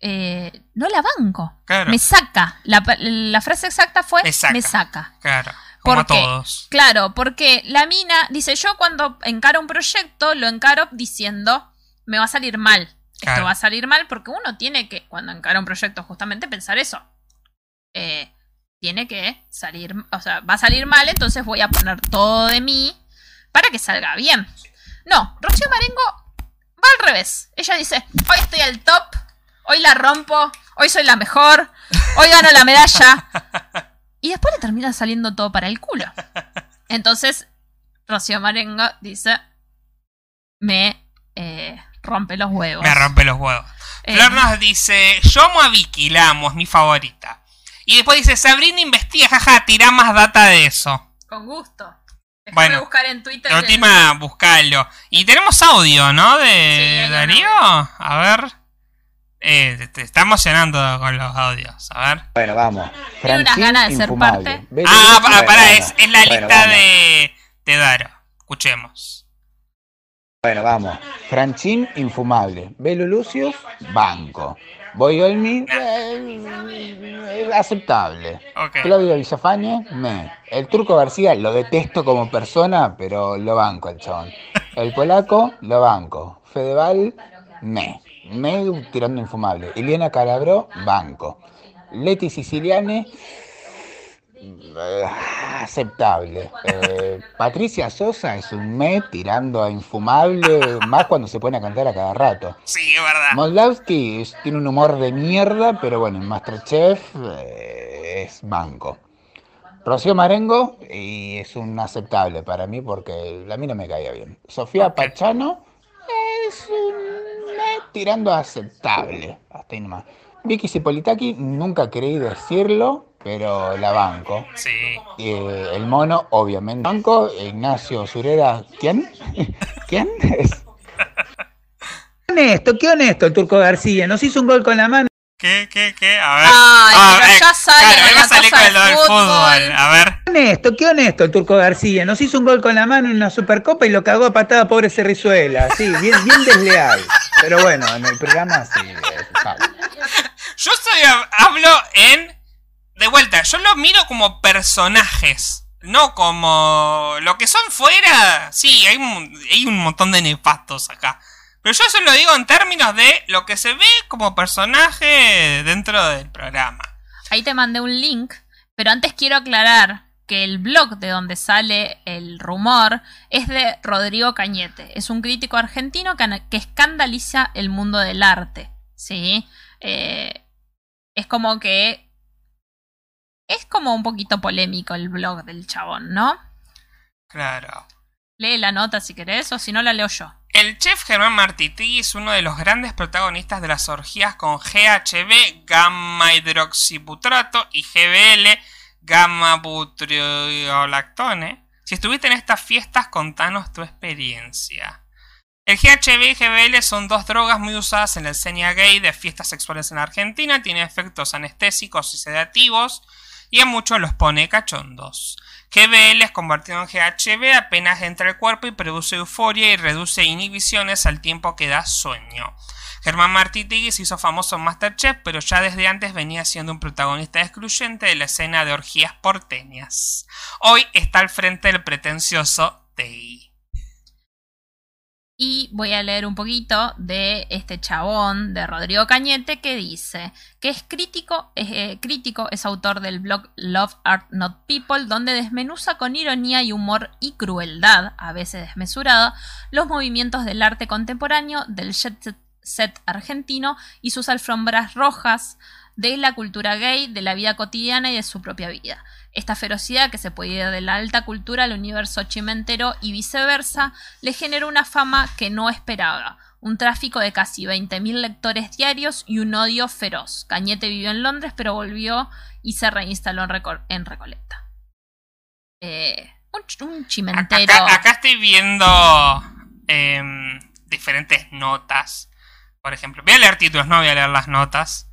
eh, no la banco.
claro.
Me saca. La, la frase exacta fue
Me saca.
me saca.
Claro, como a
¿Por qué?
todos.
Claro, porque la mina dice, yo cuando encaro un proyecto, lo encaro diciendo, me va a salir mal.
Claro.
Esto va a salir mal porque uno tiene que, cuando encara un proyecto, justamente pensar eso. Eh, tiene que salir, o sea, va a salir mal, entonces voy a poner todo de mí para que salga bien. No, Rocío Marengo va al revés. Ella dice, hoy estoy al top, hoy la rompo, hoy soy la mejor, hoy gano la medalla. Y después le termina saliendo todo para el culo. Entonces, Rocío Marengo dice, me eh, rompe los huevos.
Me rompe los huevos.
Eh,
Flor nos dice, yo amo a Vicky, la amo, es mi favorita. Y después dice, Sabrina investiga, jaja, tira más data de eso.
Con gusto. Déjame
Bueno,
buscar en Twitter.
La
el-
última, buscalo. Y tenemos audio, ¿no? De Darío. A ver. Eh, te, te está emocionando con los audios. A ver.
Bueno, vamos.
Tiene unas ganas de ser
infumable.
parte.
Ah, pa-
bueno,
pará,
bueno.
es, es la
Bueno,
lista
vamos.
de, de Daro. Escuchemos.
Bueno, vamos. Franchín, infumable. Belo Lucius, banco. Boyolmi, eh, aceptable. Claudio Villafañe, me. El Turco García lo detesto como persona, pero lo banco el chabón. El polaco, lo banco. Fedeval, me. Me tirando infumable. Iliana Calabró, banco. Leti Siciliane, aceptable. Eh, Patricia Sosa es un me tirando a infumable, más cuando se pone a cantar a cada rato.
Sí, es verdad.
Moldavsky es- tiene un humor de mierda, pero bueno, en Masterchef eh, es banco. Rocío Marengo y es un aceptable para mí porque a mí no me caía bien. Sofía Pachano es un me tirando a aceptable. Hasta ahí nomás. Vicky Cipolitaki, nunca creí decirlo, pero la banco.
Sí.
Eh, el mono, obviamente. Banco, Ignacio Sureda, ¿quién? ¿Quién es? Honesto, qué honesto el Turco García. Nos hizo un gol con la mano.
¿Qué, qué, qué? A ver.
Ay,
Ah,
pero
eh,
ya sale
claro,
la
a salir
cosa
con lo
del
fútbol.
fútbol.
A ver.
Honesto, qué honesto el Turco García. Nos hizo un gol con la mano en una Supercopa y lo cagó a patada pobre Cerrizuela. Sí, bien, bien desleal. Pero bueno, en el programa sí. eh.
Yo soy, hablo en. De vuelta, yo lo miro como personajes. No como. Lo que son fuera. Sí, hay un, hay un montón de nefastos acá. Pero yo se lo digo en términos de lo que se ve como personaje dentro del programa.
Ahí te mandé un link, pero antes quiero aclarar que el blog de donde sale el rumor es de Rodrigo Cañete. Es un crítico argentino que, que escandaliza el mundo del arte. ¿Sí? Eh, es como que. Es como un poquito polémico el blog del chabón, ¿no?
Claro.
Lee la nota si querés, o si no la leo yo.
El chef Germán Martití es uno de los grandes protagonistas de las orgías con GHB, gamma hidroxibutrato y GBL, gamma butriolactone. Si estuviste en estas fiestas, contanos tu experiencia. El GHB y GBL son dos drogas muy usadas en la escena gay de fiestas sexuales en Argentina. Tiene efectos anestésicos y sedativos y a muchos los pone cachondos. GBL es convertido en GHB apenas entra al cuerpo y produce euforia y reduce inhibiciones al tiempo que da sueño. Germán Martínez se hizo famoso en Masterchef, pero ya desde antes venía siendo un protagonista excluyente de la escena de orgías porteñas. Hoy está al frente del pretencioso TI.
Y voy a leer un poquito de este chabón de Rodrigo Cañete que dice que es crítico, es, eh, crítico, es autor del blog Love Art Not People, donde desmenuza con ironía y humor y crueldad, a veces desmesurada, los movimientos del arte contemporáneo, del jet set- set argentino y sus alfombras rojas, de la cultura gay, de la vida cotidiana y de su propia vida. Esta ferocidad que se ir de la alta cultura al universo chimentero y viceversa le generó una fama que no esperaba. Un tráfico de casi 20.000 lectores diarios y un odio feroz. Cañete vivió en Londres pero volvió y se reinstaló en, Reco- en Recoleta. Eh, un, ch- un chimentero.
Acá, acá estoy viendo em, diferentes notas. Por ejemplo, voy a leer títulos, no voy a leer las notas.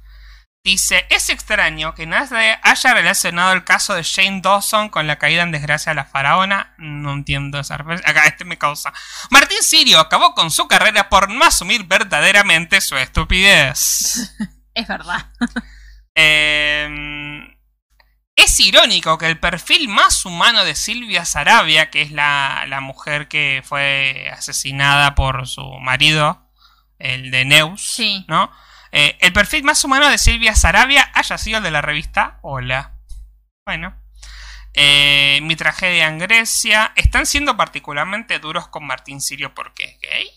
Dice, es extraño que nadie haya relacionado el caso de Shane Dawson con la caída en desgracia de la faraona. No entiendo esa referencia. Acá este me causa. Martín Sirio acabó con su carrera por no asumir verdaderamente su estupidez.
Es verdad.
Eh, es irónico que el perfil más humano de Silvia Sarabia, que es la, la mujer que fue asesinada por su marido, el de Neus, ¿no? Eh, el perfil más humano de Silvia Sarabia haya sido el de la revista Hola. Bueno. Eh, mi tragedia en Grecia. Están siendo particularmente duros con Martín Sirio porque es gay.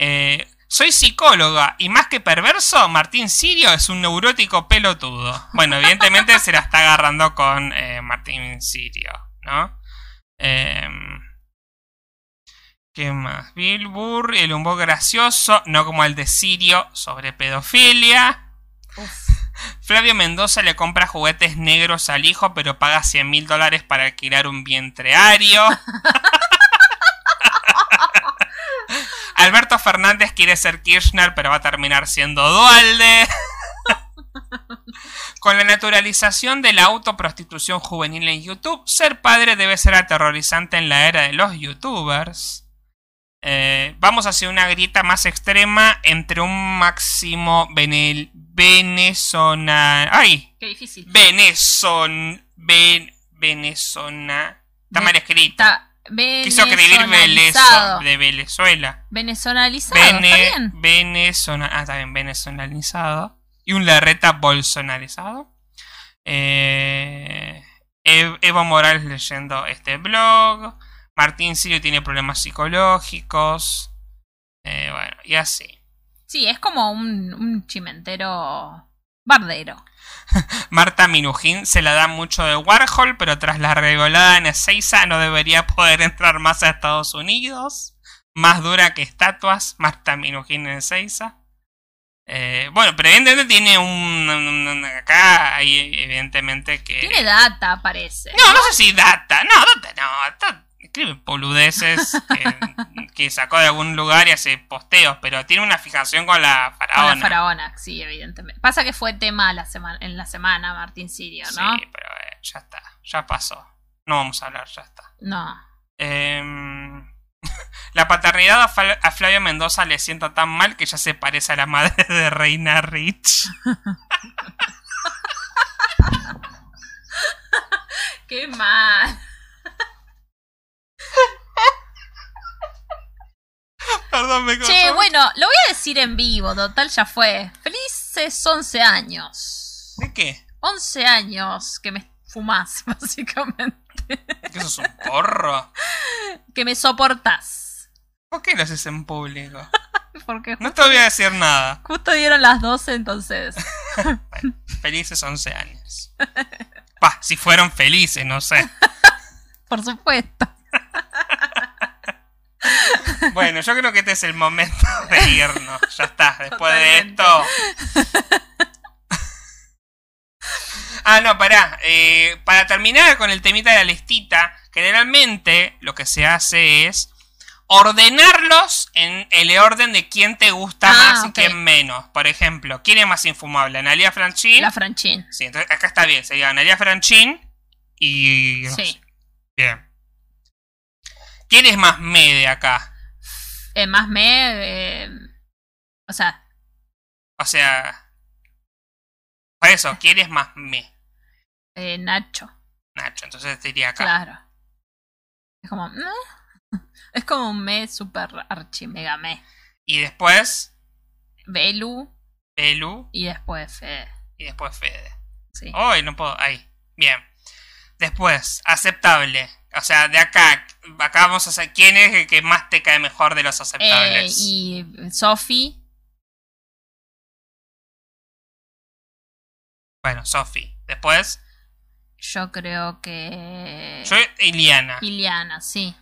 Eh, soy psicóloga y más que perverso, Martín Sirio es un neurótico pelotudo. Bueno, evidentemente se la está agarrando con eh, Martín Sirio, ¿no? ¿Qué más? Bill Burr, el humor gracioso, no como el de Sirio sobre pedofilia. Flavio Mendoza le compra juguetes negros al hijo, pero paga 100 mil dólares para alquilar un vientreario. Alberto Fernández quiere ser Kirchner, pero va a terminar siendo Dualde. Con la naturalización de la autoprostitución juvenil en YouTube, ser padre debe ser aterrorizante en la era de los youtubers. Eh, vamos hacia una grieta más extrema entre un máximo venel, venezona... ¡Ay!
Qué difícil.
Venezon... Ven, venezona... Está
Ve-
mal escrito.
Está
Quiso escribir. Velezo- de Venezuela.
Venezonalizado, ¿está
Vene,
bien?
venezona- ah, está bien, venezonalizado. Y un Larreta bolsonarizado. Eh, Ev- Evo Morales leyendo este blog. Martín Sirio tiene problemas psicológicos. Eh, bueno, y así.
Sí, es como un, un chimentero bardero.
Marta Minujín se la da mucho de Warhol, pero tras la regolada en Ezeiza no debería poder entrar más a Estados Unidos. Más dura que estatuas, Marta Minujín en Ezeiza. Eh, bueno, pero evidentemente tiene un, un- un- Acá hay evidentemente que...
Tiene data, parece.
No, no sé si data. No, data no. Data, escribe boludeces que, que sacó de algún lugar y hace posteos, pero tiene una fijación con la
Con
faraona.
la faraona, sí, evidentemente. Pasa que fue tema la semana, en la semana, Martín Sirio, ¿no?
Sí, pero eh, ya está. Ya pasó. No vamos a hablar, ya está.
No.
Em, la paternidad a, Fal- a Flavio Mendoza le sienta tan mal que ya se parece a la madre de Reina Rich.
Qué mal.
Perdón, me
Che, bueno, lo voy a decir en vivo, total ya fue. Felices 11 años.
¿De qué?
11 años que me fumás, básicamente.
¿Que sos un porro?
Que me soportás.
¿Por qué lo haces en público?
Porque
No te voy a decir nada.
justo dieron las 12, entonces.
Felices 11 años. Pa, si fueron felices, no sé.
Por supuesto.
Bueno, yo creo que este es el momento de irnos. Ya está, después de esto. Ah, no, pará. Eh, para terminar con el temita de la listita, generalmente lo que se hace es ordenarlos en el orden de quién te gusta
Ah,
más y quién menos. Por ejemplo, ¿quién es más infumable? ¿Analia Franchín?
La Franchín.
Sí, entonces acá está bien. Sería Analia Franchín y... no
Sí.
sé. Bien. ¿Quién es más me de acá?
Eh, más me. eh, o sea,
O sea... Por eso, ¿quién es más me?
eh, Nacho.
Nacho, entonces te diría acá.
Claro. Es como. ¿eh? Es como un me super archi mega me.
Y después,
Belu
Belu
y después Fede.
y después Fede.
Sí.
Hoy no puedo. Ahí. Bien. Después, aceptable. O sea, de acá. Acá vamos a hacer. ¿Quién es el que más te cae mejor de los
Eh,
aceptables?
y Sofi.
Bueno, Sofi. Después,
Yo creo que.
yo Iliana.
Iliana, sí.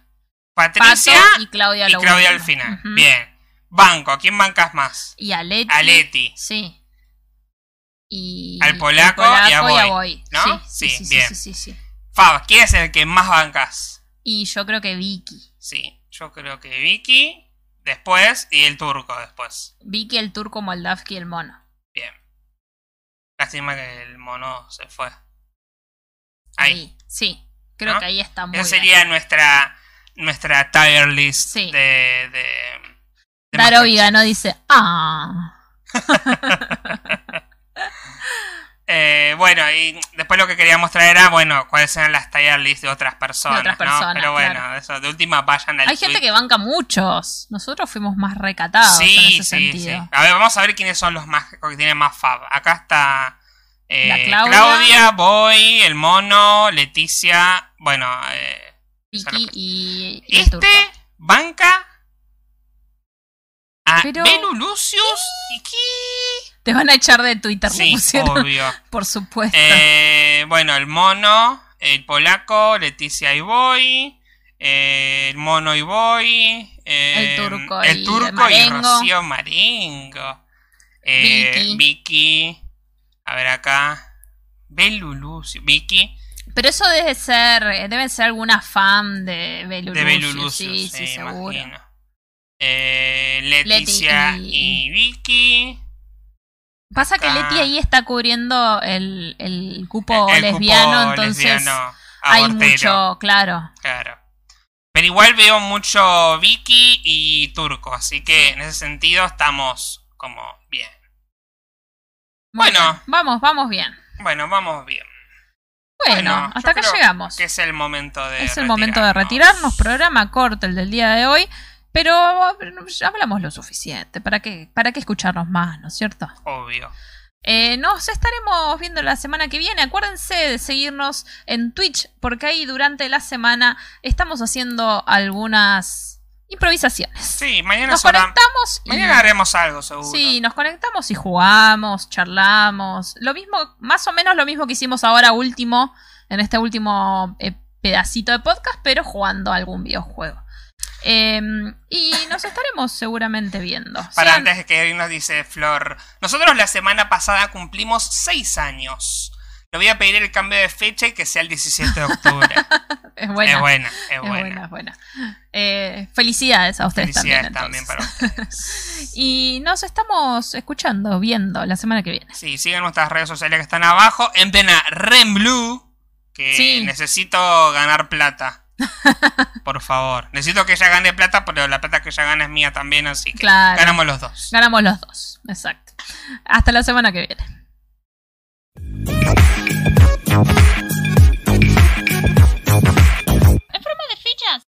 Patricia
Pato y Claudia
y Claudia al final. Bien. Banco. ¿A quién bancas más?
Y a Leti.
A Leti.
Sí. Y.
Al polaco y a Boy. ¿no?
Sí,
Sí,
sí, sí,
bien.
sí, sí, sí.
Fab, ¿quién es el que más bancas?
Y yo creo que Vicky.
Sí, yo creo que Vicky. Después y el turco después.
Vicky, el turco, Moldavski y el mono.
Bien. Lástima que el mono se fue. Ahí.
Sí. Creo
¿No?
que ahí está muy
Esa
bien.
sería nuestra nuestra tier list
Sí.
de, de, de
Daro. Vigano dice. Ah.
Eh, bueno, y después lo que queríamos traer era, bueno, cuáles eran las tier list de otras personas,
otras
¿no?
personas,
Pero bueno,
claro.
eso, de última vayan al
Hay gente que banca muchos. Nosotros fuimos más recatados en
Sí,
ese
sí,
sentido.
sí. A ver, vamos a ver quiénes son los más que tienen más fab. Acá está eh,
La
Claudia.
Claudia.
Boy, el mono, Leticia, bueno, eh,
Vicky y, y
este banca a
Pero-
Belu Lucius y qué
Te van a echar de Twitter,
Sí, obvio.
Por supuesto.
Eh, bueno, el mono, el polaco, Leticia y Boy, eh, el mono y Boy, eh,
El turco
el
y
turco
Marengo.
Rocío Marengo, eh,
Vicky.
Vicky, a ver acá, Vicky,
Pero eso debe ser, eh, debe ser alguna fan de Belu
de Belu
Lucius,
Lucio,
Sí, sí, seguro.
Leticia
Leti
y...
y-
Vicky.
Pasa que. Leti ahí está cubriendo el, el cupo
el
lesbiano,
cupo
entonces
lesbiano,
hay mucho, claro.
Claro. Pero igual veo mucho Vicky y Turco, así que en ese sentido estamos como bien.
Muy
Bueno.
bien. Vamos, vamos bien.
Bueno, vamos bien.
Bueno,
yo
hasta acá llegamos.
Que es el momento de.
Es el momento de retirarnos. Programa corto el del día de hoy. Pero hablamos lo suficiente. ¿Para qué, ¿Para qué escucharnos más, no es cierto?
Obvio.
Eh, nos estaremos viendo la semana que viene. Acuérdense de seguirnos en Twitch, porque ahí durante la semana estamos haciendo algunas improvisaciones.
Sí, mañana
nos conectamos y
Mañana haremos algo, seguro.
Sí, nos conectamos y jugamos, charlamos. Lo mismo, más o menos lo mismo que hicimos ahora último, en este último eh, pedacito de podcast, pero jugando algún videojuego. Eh, y nos estaremos seguramente viendo.
Para
Sean-
antes de que nos dice Flor. Nosotros la semana pasada cumplimos 6 años. Le voy a pedir el cambio de fecha y que sea el 17 de octubre.
es buena.
Es buena, es
Es
buena.
buena, es buena. Eh, felicidades a ustedes
Felicidades
también.
también para ustedes.
y nos estamos escuchando, viendo la semana que viene.
Sí, sigan nuestras redes sociales que están abajo. En plena Renblue. Que
Sí.
necesito ganar plata. Por favor. Necesito que ella gane plata, pero la plata que ella gana es mía también, así que ganamos los dos.
Ganamos los dos, exacto. Hasta la semana que viene. En forma de fichas.